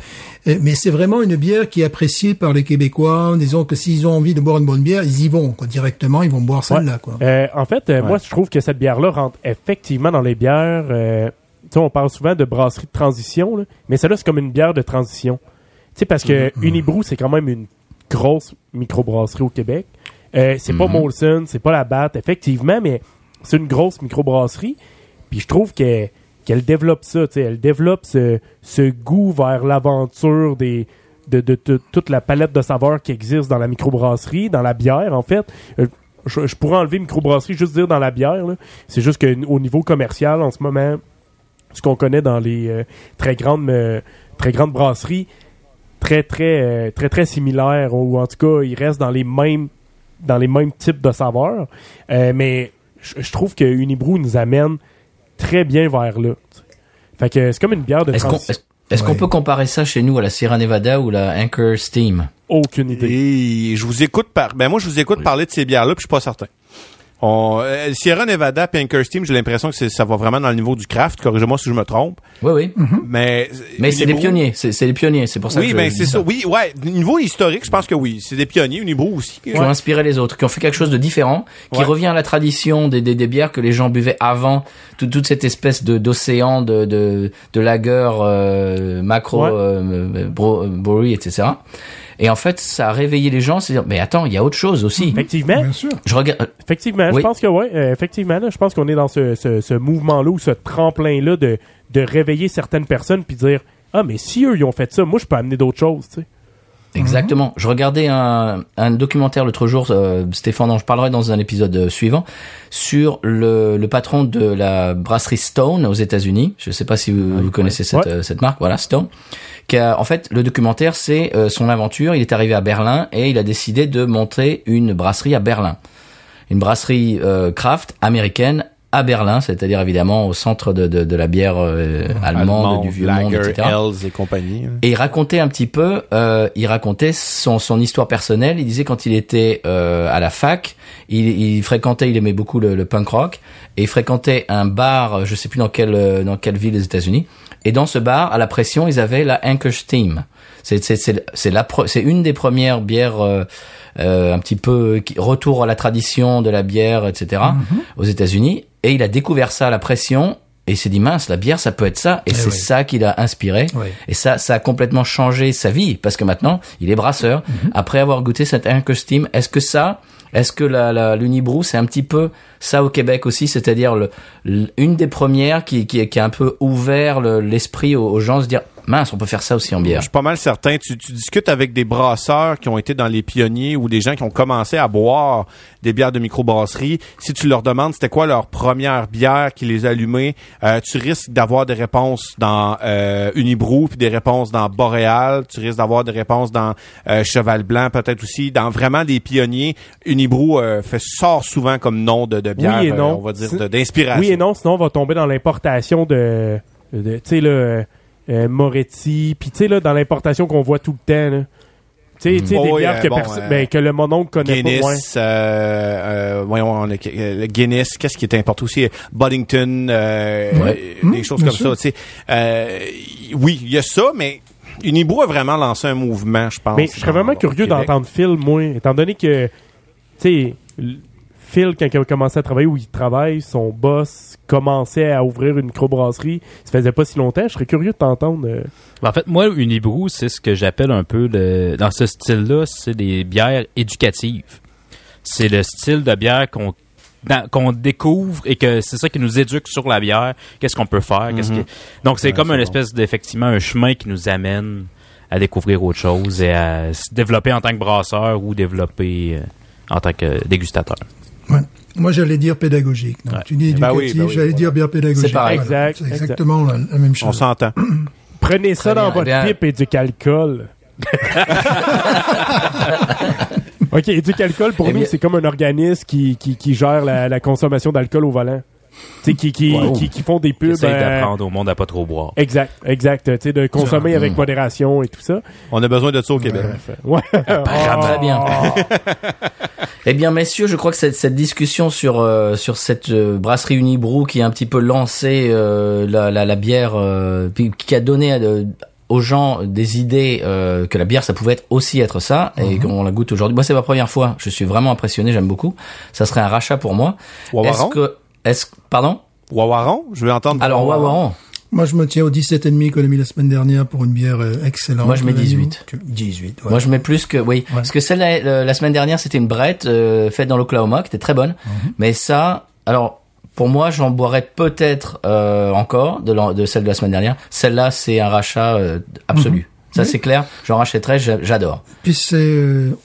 euh, Mais c'est vraiment une bière qui est appréciée par les Québécois. Disons que s'ils ont envie de boire une bonne bière, ils y vont quoi, directement. Ils vont boire celle-là. Quoi. Euh, en fait, euh, moi, je trouve que cette bière-là rentre effectivement dans les bières. euh, tu sais, on parle souvent de brasserie de transition, là, mais celle-là, c'est comme une bière de transition. Tu sais, parce que. Unibrew, c'est quand même une grosse microbrasserie au Québec. Euh, c'est pas Mhm. Molson, c'est pas la batte, effectivement, mais c'est une grosse microbrasserie. Puis je trouve que qu'elle développe ça, tu sais, elle développe ce, ce goût vers l'aventure des de, de, de toute la palette de saveurs qui existe dans la microbrasserie, dans la bière en fait. Euh, je, je pourrais enlever microbrasserie juste dire dans la bière. là. C'est juste qu'au niveau commercial en ce moment, ce qu'on connaît dans les euh, très grandes très grandes brasseries, très très euh, très très similaires ou en tout cas ils restent dans les mêmes dans les mêmes types de saveurs. Euh, mais je trouve que Unibrew nous amène très bien vers là. Fait que c'est comme une bière de Est-ce qu'on peut comparer ça chez nous à la Sierra Nevada ou la Anchor Steam? Aucune idée. Et je vous écoute par, ben moi je vous écoute parler de ces bières-là, puis je suis pas certain. On, euh, Sierra Nevada, puis Anchor Steam, j'ai l'impression que ça va vraiment dans le niveau du craft. Corrigez-moi si je me trompe. Oui, oui. Mais Mais c'est des pionniers. C'est des pionniers. C'est pour ça Oui, que je ben c'est ça. Oui, ouais. Niveau historique, je pense que oui. C'est des pionniers. Unibrew aussi. qui ont inspiré les autres, qui ont fait quelque chose de différent, qui Ouais. revient à la tradition des, des, des bières que les gens buvaient avant, tout- toute cette espèce de d'océan de de, de lager euh, macro Ouais. euh, bro- brewery, etc. Et en fait, ça a réveillé les gens, c'est dire mais attends, il y a autre chose aussi. Effectivement, Bien sûr. Je regarde, effectivement, Oui. je pense que ouais, euh, effectivement, là, je pense qu'on est dans ce, ce, ce mouvement-là ou ce tremplin-là de, de réveiller certaines personnes puis dire ah mais si eux ils ont fait ça, moi je peux amener d'autres choses, tu sais. Exactement. Je regardais un, un documentaire l'autre jour, euh, Stéphane, dont je parlerai dans un épisode euh, suivant, sur le, le patron de la brasserie Stone aux États-Unis. Je ne sais pas si vous, vous connaissez cette, Ouais. euh, cette marque, voilà, Stone. Qui a, en fait, le documentaire, c'est euh, son aventure. Il est arrivé à Berlin et il a décidé de monter une brasserie à Berlin. Une brasserie euh, craft américaine à Berlin, c'est-à-dire évidemment au centre de, de, de la bière euh, allemande, du vieux monde, etc. Et compagnie. Et il racontait un petit peu, euh, il racontait son, son histoire personnelle. Il disait quand il était euh, à la fac, il, il fréquentait, il aimait beaucoup le, le punk rock, et il fréquentait un bar, je sais plus dans quelle euh, dans quelle ville des États-Unis. Et dans ce bar, à la pression, ils avaient la Anchor Steam. C'est c'est c'est c'est la c'est une des premières bières. euh, euh, un petit peu qui, retour à la tradition de la bière, etc. aux États-Unis. Et il a découvert ça à la pression et il s'est dit mince, la bière, ça peut être ça. Et c'est oui. ça qui l'a inspiré. Oui. Et ça, ça a complètement changé sa vie parce que maintenant, il est brasseur. Après avoir goûté cette Steam, est-ce que ça, est-ce que la, la l'Unibrew, c'est un petit peu ça au Québec aussi, c'est-à-dire le, une des premières qui, qui, qui a un peu ouvert le- l'esprit aux, aux gens de se dire mince, on peut faire ça aussi en Je bière. suis pas mal certain. Tu, tu discutes avec des brasseurs qui ont été dans les pionniers ou des gens qui ont commencé à boire des bières de microbrasserie. Si tu leur demandes c'était quoi leur première bière qui les a allumées, euh, tu risques d'avoir des réponses dans euh, Unibrew puis des réponses dans Boréal. Tu risques d'avoir des réponses dans euh, Cheval Blanc peut-être aussi. Dans vraiment des pionniers, Unibrew euh, fait sort souvent comme nom de, de bière, Oui et euh, non. on va dire, d'inspiration. Oui et non, sinon on va tomber dans l'importation de, de tu sais là, euh, Moretti, puis tu sais là dans l'importation qu'on voit tout le temps là. Tu sais, tu sais, Oh des oui, bières euh, que, bon, euh, ben, que le mononcle connaît Guinness, pas. Ouais. euh, euh, voyons, on a- euh, le Guinness, qu'est-ce qui est important aussi? Buddington, euh, Ouais. euh, des Mmh, choses comme sûr. ça. Tu sais, euh, oui, il y a ça, mais Unibrew a vraiment lancé un mouvement, je pense. Mais je serais vraiment curieux d'entendre Phil, moi, étant donné que, tu sais, Phil, quand il a commencé à travailler où il travaille, son boss commençait à ouvrir une microbrasserie. Ça faisait pas si longtemps. Je serais curieux de t'entendre. euh, En fait, moi, Unibrew, c'est ce que j'appelle un peu le, dans ce style-là, c'est des bières éducatives. C'est le style de bière qu'on qu'on découvre et que c'est ça qui nous éduque sur la bière. Qu'est-ce qu'on peut faire? Qu'est-ce Mhm. que- donc c'est Ouais, comme c'est un bon. espèce d'effectivement un chemin qui nous amène à découvrir autre chose et à se développer en tant que brasseur ou développer euh, en tant que dégustateur. Ouais. Moi, j'allais dire pédagogique. Donc, Ouais. tu dis Ben oui, éducatif, ben oui, j'allais voilà. dire bien pédagogique. C'est pareil. Exact, exactement la, la même On chose. s'entend. [clears throat] Prenez ça dans votre Eh bien- pipe et du calcul. [laughs] OK, Éducalcool, pour Eh nous, bien- c'est comme un organisme qui, qui, qui gère la, la consommation d'alcool au volant. Tu sais, qui, qui, Wow. qui, qui font des pubs. Essaye euh, d'apprendre au monde à pas trop boire. Exact, exact. Tu sais, de consommer avec modération et tout ça. On a besoin de ça au Québec. Ouais. [laughs] Très bien. [laughs] Eh bien, messieurs, je crois que cette, cette discussion sur euh, sur cette euh, brasserie Unibrew qui a un petit peu lancé euh, la, la, la bière, euh, qui a donné euh, aux gens des idées euh, que la bière, ça pouvait être aussi être ça, et qu'on la goûte aujourd'hui. Moi, c'est ma première fois. Je suis vraiment impressionné. J'aime beaucoup. Ça serait un rachat pour moi. Est-ce que, est-ce, pardon? Wawaron? Je veux entendre. Alors Wawaron. Moi, je me tiens au 17,5 qu'on a mis la semaine dernière pour une bière euh, excellente. Moi, je mets Euh, 18. tu- 18, ouais. Moi, je mets plus que oui, parce que celle la, la semaine dernière, c'était une brette euh, faite dans l'Oklahoma, qui était très bonne. Mhm. Mais ça, alors pour moi, j'en boirais peut-être euh, encore de, celle de la semaine dernière. Celle-là, c'est un rachat euh, absolu. Mhm. Ça, c'est clair. J'en rachèterais. j'a- J'adore. Puis c'est, euh,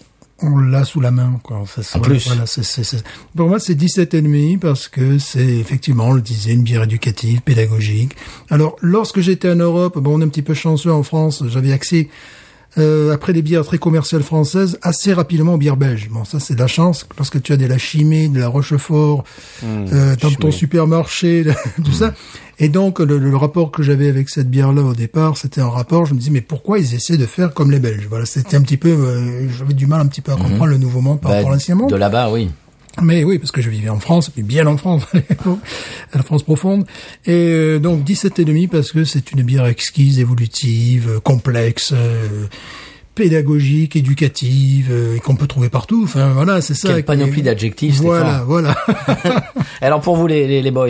on l'a sous la main, quoi. Enfin, En plus. Voilà, c'est- Pour moi, c'est 17,5 parce que c'est effectivement, on le disait, une bière éducative, pédagogique. Alors, lorsque j'étais en Europe, bon, on est un petit peu chanceux en France, j'avais accès, euh, après les bières très commerciales françaises, assez rapidement aux bières belges. Bon, ça, c'est de la chance, parce que tu as de la chimie, de la Rochefort, euh, dans ton supermarché, [laughs] tout ça. Et donc, le, le rapport que j'avais avec cette bière-là au départ, c'était un rapport, je me disais, mais pourquoi ils essaient de faire comme les Belges? Voilà, c'était un petit peu, euh, j'avais du mal un petit peu à comprendre le nouveau monde par Bah, rapport à l'ancien monde. de là-bas, oui. Mais oui, parce que je vivais en France, et puis bien en France, [laughs] à l'époque, à la France profonde. Et euh, donc 17 et demi parce que c'est une bière exquise, évolutive, euh, complexe, euh, pédagogique, éducative, euh, et qu'on peut trouver partout. Enfin voilà, c'est ça. Quelle panoplie d'adjectifs, Voilà, Stéphane. voilà. [laughs] Alors pour vous, les, les, les boys,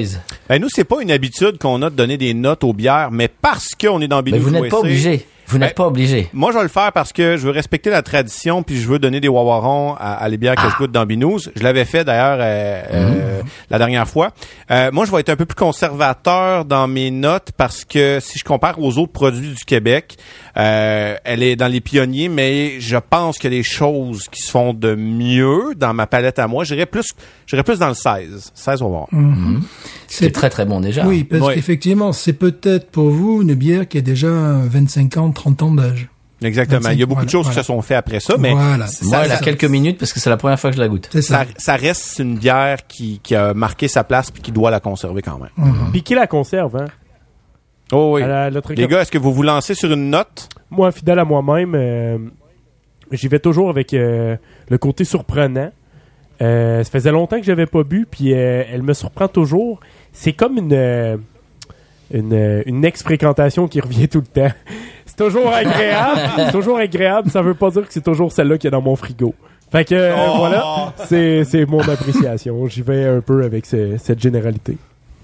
Ben, nous, c'est pas une habitude qu'on a de donner des notes aux bières, mais parce qu'on est dans mais Binous vous n'êtes pas obligé. Vous n'êtes Ben, pas obligé. Moi, je vais le faire parce que je veux respecter la tradition, puis je veux donner des wawarons à, à les bières que je goûte dans Binous. Je l'avais fait d'ailleurs euh, euh, la dernière fois. Euh, moi, je vais être un peu plus conservateur dans mes notes parce que si je compare aux autres produits du Québec, euh, elle est dans les pionniers, mais je pense a des choses qui se font de mieux dans ma palette à moi. J'irais plus, j'irais plus dans le 16. 16, on va voir. C'est très très bon déjà. Oui, parce Ouais. qu'effectivement, c'est peut-être pour vous une bière qui a déjà 25 ans, 30 ans d'âge. Exactement. Il y a beaucoup de choses Voilà, qui se sont faites après ça, mais Voilà. ça- Moi, elle a ça- quelques minutes parce que c'est la première fois que je la goûte. C'est ça. ça, ça reste une bière qui, qui a marqué sa place puis qui doit la conserver quand même. Puis qui la conserve, hein? Oh oui. Les gars, est-ce que vous vous lancez sur une note? Moi, fidèle à moi-même, euh, j'y vais toujours avec euh, le côté surprenant. Euh, ça faisait longtemps que j'avais pas bu, puis elle me surprend toujours. C'est comme une une, une ex-fréquentation qui revient tout le temps. [laughs] C'est toujours agréable. [laughs] c'est toujours agréable. Ça veut pas dire que c'est toujours celle-là qui est dans mon frigo. Fait que Oh! voilà, c'est c'est mon appréciation. J'y vais un peu avec ce- cette généralité.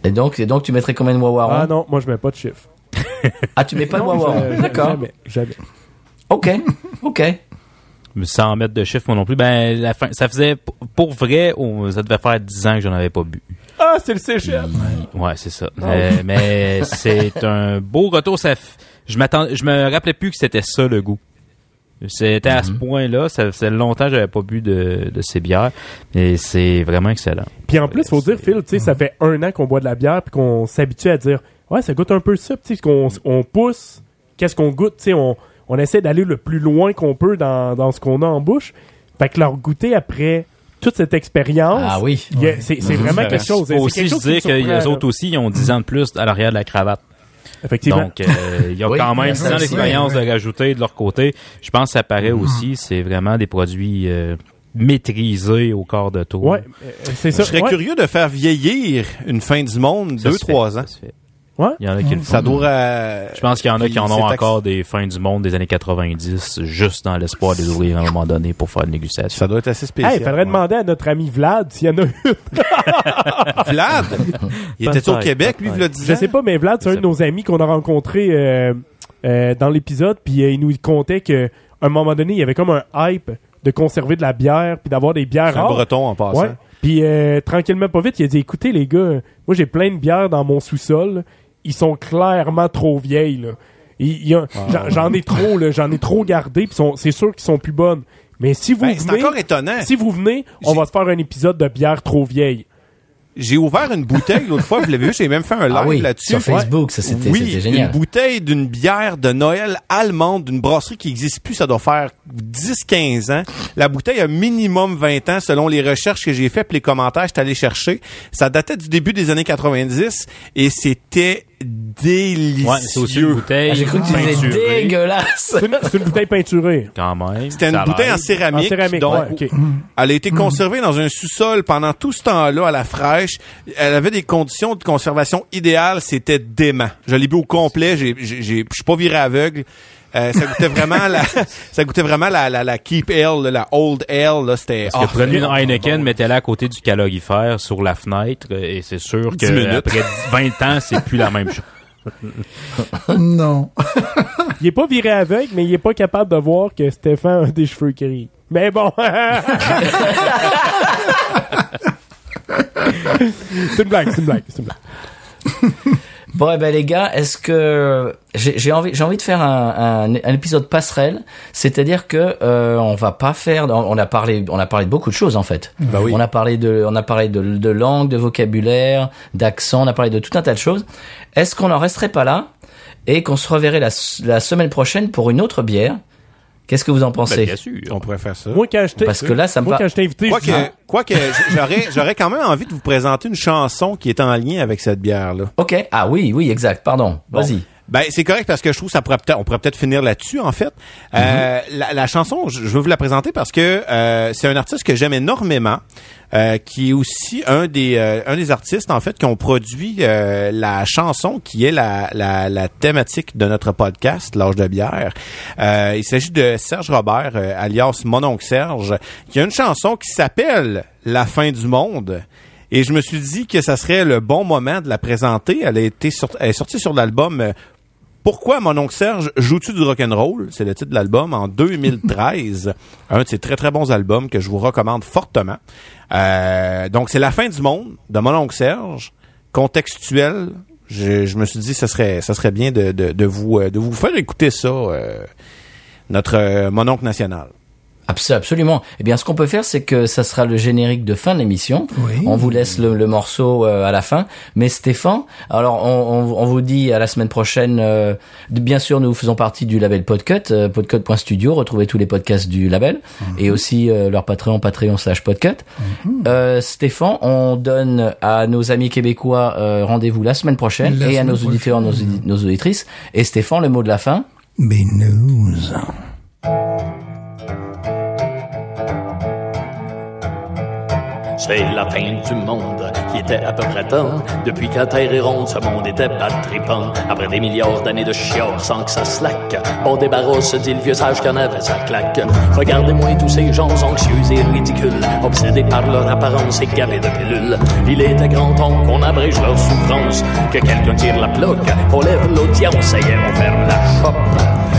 Et donc, et donc tu mettrais combien de wawarons Ah non, moi je mets pas de chiffre. [laughs] Ah, tu mets pas de Non, wawarons. D'accord. Jamais, jamais. Ok. Ok. Sans mettre de chiffre moi non plus. Ben, la fin, ça faisait, pour vrai, oh, ça devait faire 10 ans que j'en avais pas bu. Ah, c'est le cégep. Ouais, c'est ça. Euh, mais c'est un beau retour. Ça, f- je je me rappelais plus que c'était ça le goût. C'était à ce point-là. Ça faisait longtemps que j'avais pas bu de, de ces bières. Mais c'est vraiment excellent. Puis en plus, faut dire, Phil, tu sais, ça fait un an qu'on boit de la bière puis qu'on s'habitue à dire, ouais, ça goûte un peu ça, tu sais, qu'on on pousse, qu'est-ce qu'on goûte, tu sais, on, on essaie d'aller le plus loin qu'on peut dans, dans ce qu'on a en bouche. Fait que leur goûter après toute cette expérience, Ah oui. c'est c'est vraiment quelque chose. Faut aussi quelque chose qui dire que les autres aussi, ils ont 10 ans de plus à l'arrière de la cravate. Effectivement. Donc, euh, il y a [laughs] Oui, quand même ça 10 ans aussi, d'expérience ouais, de rajouter de leur côté. Je pense que ça paraît aussi. C'est vraiment des produits euh, maîtrisés au corps de tour. ouais, euh, c'est ça. Je serais ouais. curieux de faire vieillir une fin du monde Ça deux, fait, trois ça ans. Ouais. Il y en a qui le font. Ça doit... euh, Je pense qu'il y en a qui en ont encore des fins du monde des années 90 juste dans l'espoir de les ouvrir à un moment donné pour faire une négociation. Ça doit être assez spécial. Hey, il faudrait demander à notre ami Vlad s'il y en a une. [laughs] Vlad! Il était au Québec, lui, il. Je sais pas, mais Vlad, c'est un de nos amis qu'on a rencontré euh, euh, dans l'épisode, puis euh, il nous contait que à un moment donné, il y avait comme un hype de conserver de la bière, puis d'avoir des bières un rares. breton en passant. Ouais. Puis euh, tranquillement, pas vite, il a dit écoutez les gars, moi j'ai plein de bières dans mon sous-sol, ils sont clairement trop vieilles là. Il- il y a- j'en- ai trop j'en ai trop gardé, puis c'est sûr qu'ils sont plus bonnes. Mais si vous Ben, venez, encore étonnant. si vous venez, on va se faire un épisode de bière trop vieille. J'ai ouvert une bouteille l'autre fois, vous l'avez vu, j'ai même fait un live Ah oui. là-dessus. Sur Facebook, ça c'était oui, génial. une bouteille d'une bière de Noël allemande d'une brasserie qui existe plus, ça doit faire 10-15 ans. La bouteille a minimum 20 ans selon les recherches que j'ai faites puis les commentaires que j'étais allé chercher. Ça datait du début des années 90 et c'était délicieux. Ouais, c'est aussi une bouteille Ah, J'ai cru que tu disais dégueulasse. C'est une, bouteille peinturée. quand même. C'était une bouteille en céramique. En céramique, donc, ouais. Elle a été conservée dans un sous-sol pendant tout ce temps-là à la fraîche. Elle avait des conditions de conservation idéales. C'était dément. Je l'ai bu au complet. J'ai, j'ai, j'ai- je suis pas viré aveugle. Euh, ça goûtait vraiment la, [laughs] ça goûtait vraiment la, la, la Keep Ale, la Old Ale, là. C'était, Parce que oh, prenez une bon, Heineken, bon. mettez-la à côté du calorifère sur la fenêtre euh, et c'est sûr 10 minutes. que après 20 ans, c'est plus la même chose. [laughs] Non. Il est pas viré aveugle, mais il est pas capable de voir que Stéphane a des cheveux gris. Mais bon. [laughs] c'est une blague, c'est une blague, c'est une blague. Bon, eh ben les gars, est-ce que j'ai envie, j'ai envie de faire un, un, un épisode passerelle, c'est-à-dire que euh, on va pas faire, on a parlé, on a parlé de beaucoup de choses en fait. Bah oui. On a parlé de, on a parlé de, de langue, de vocabulaire, d'accent, on a parlé de tout un tas de choses. Est-ce qu'on en resterait pas là et qu'on se reverrait la, la semaine prochaine pour une autre bière Qu'est-ce que vous en Ben, pensez bien sûr. On pourrait faire ça. Moi, quand je t'ai, Parce que là, ça me moi, quand je t'ai invité, je dis, Quoique, quoique [laughs] j'aurais, j'aurais quand même envie de vous présenter une chanson qui est en lien avec cette bière-là. Ok. Ah oui, oui, exact. Pardon. Bon. Vas-y. Ben c'est correct parce que je trouve que ça pourrait peut-être on pourrait peut-être finir là-dessus en fait. Euh, la, la chanson, je, je veux vous la présenter parce que euh, c'est un artiste que j'aime énormément, euh, qui est aussi un des euh, un des artistes en fait qui ont produit euh, la chanson qui est la, la, la thématique de notre podcast l'âge de bière. Euh, il s'agit de Serge Robert euh, alias Mon oncle Serge qui a une chanson qui s'appelle La fin du monde. Et je me suis dit que ça serait le bon moment de la présenter. Elle a été sur- elle est sortie sur l'album euh, pourquoi mon oncle Serge joue-tu du rock'n'roll? C'est le titre de l'album en 2013. [laughs] un de ses très très bons albums que je vous recommande fortement. Euh, donc c'est la fin du monde de mon oncle Serge. Contextuel. Je, je me suis dit ça serait ça serait bien de, de, de vous euh, de vous faire écouter ça euh, notre euh, mon oncle national. Abs- Absolument. Eh bien, ce qu'on peut faire, c'est que ça sera le générique de fin de l'émission. Oui. On vous laisse le, le morceau euh, à la fin. Mais Stéphane, alors on, on- on vous dit à la semaine prochaine. euh, bien sûr, nous faisons partie du label Podcut, euh, podcut.studio. Retrouvez tous les podcasts du label et aussi euh, leur Patreon, Patreon slash Podcut. Euh, Stéphane, on donne à nos amis québécois euh, rendez-vous la semaine prochaine La et à semaine nos auditeurs, nos, prochaine. audi- nos auditrices. Et Stéphane, le mot de la fin. Binous. C'est la fin du monde qui était à peu près temps. Depuis que la Terre est ronde, ce monde était pas tripant. Après des milliards d'années de chiard sans que ça slack. On débarrasse, dit le vieux sage qu'on avait sa claque. Regardez-moi tous ces gens anxieux et ridicules, obsédés par leur apparence et gavés de pilules. Il était grand temps qu'on abrège leur souffrance, que quelqu'un tire la plaque, qu'on lève l'audience. Ça y est, on ferme la shop.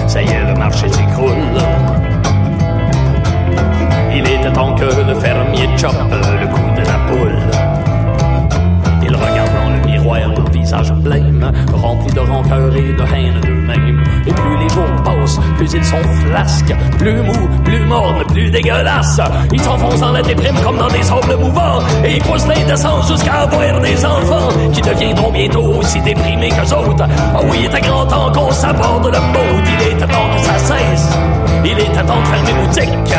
Ça y est, le marché s'écroule. Il était temps que le fermier chope visage blême, rempli de rancœur et de haine d'eux-mêmes. Et plus les jours passent, plus ils sont flasques, plus mous, plus mornes, plus dégueulasses. Ils s'enfoncent dans la déprime comme dans des sables mouvants, et ils poussent l'indécence jusqu'à avoir des enfants qui deviendront bientôt aussi déprimés qu'eux autres. Ah oui, il était grand temps qu'on s'aborde le mot, il était temps que ça cesse. Il était temps de fermer boutique.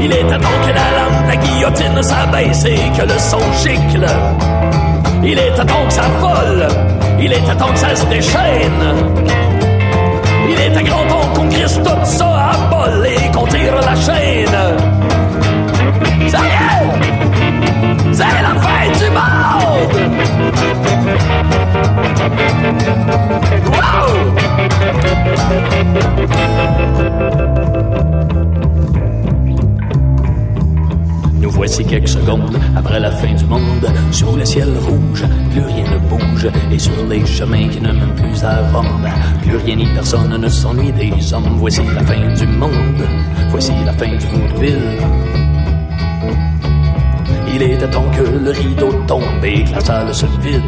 Il était temps que la lame, la guillotine s'abaisse et que le son gicle. Il était temps que ça vole. Il était temps que ça se déchaîne. Il était grand temps qu'on crisse tout ça à bol et qu'on tire la chaîne. Ça y est! C'est la fin du monde! Wow! Voici quelques secondes après la fin du monde. Sur le ciel rouge, plus rien ne bouge. Et sur les chemins qui ne mènent plus à Rome, plus rien ni personne ne s'ennuie des hommes. Voici la fin du monde. Voici la fin du vaudeville. Il était temps que le rideau tombe et que la salle se vide.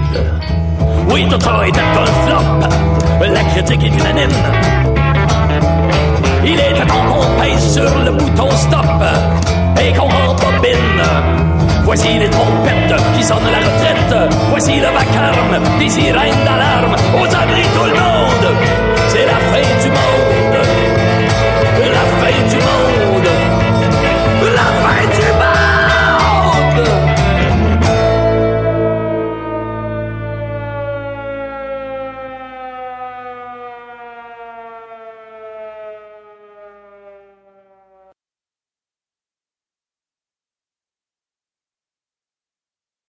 Oui, tout ça était un flop. La critique est unanime. Il était temps qu'on pèse sur le bouton stop et qu'on rentre en bine. Voici les trompettes qui sonnent la retraite. Voici le vacarme des sirènes d'alarme. Aux abris tout le monde, c'est la fin du monde. La fin du monde.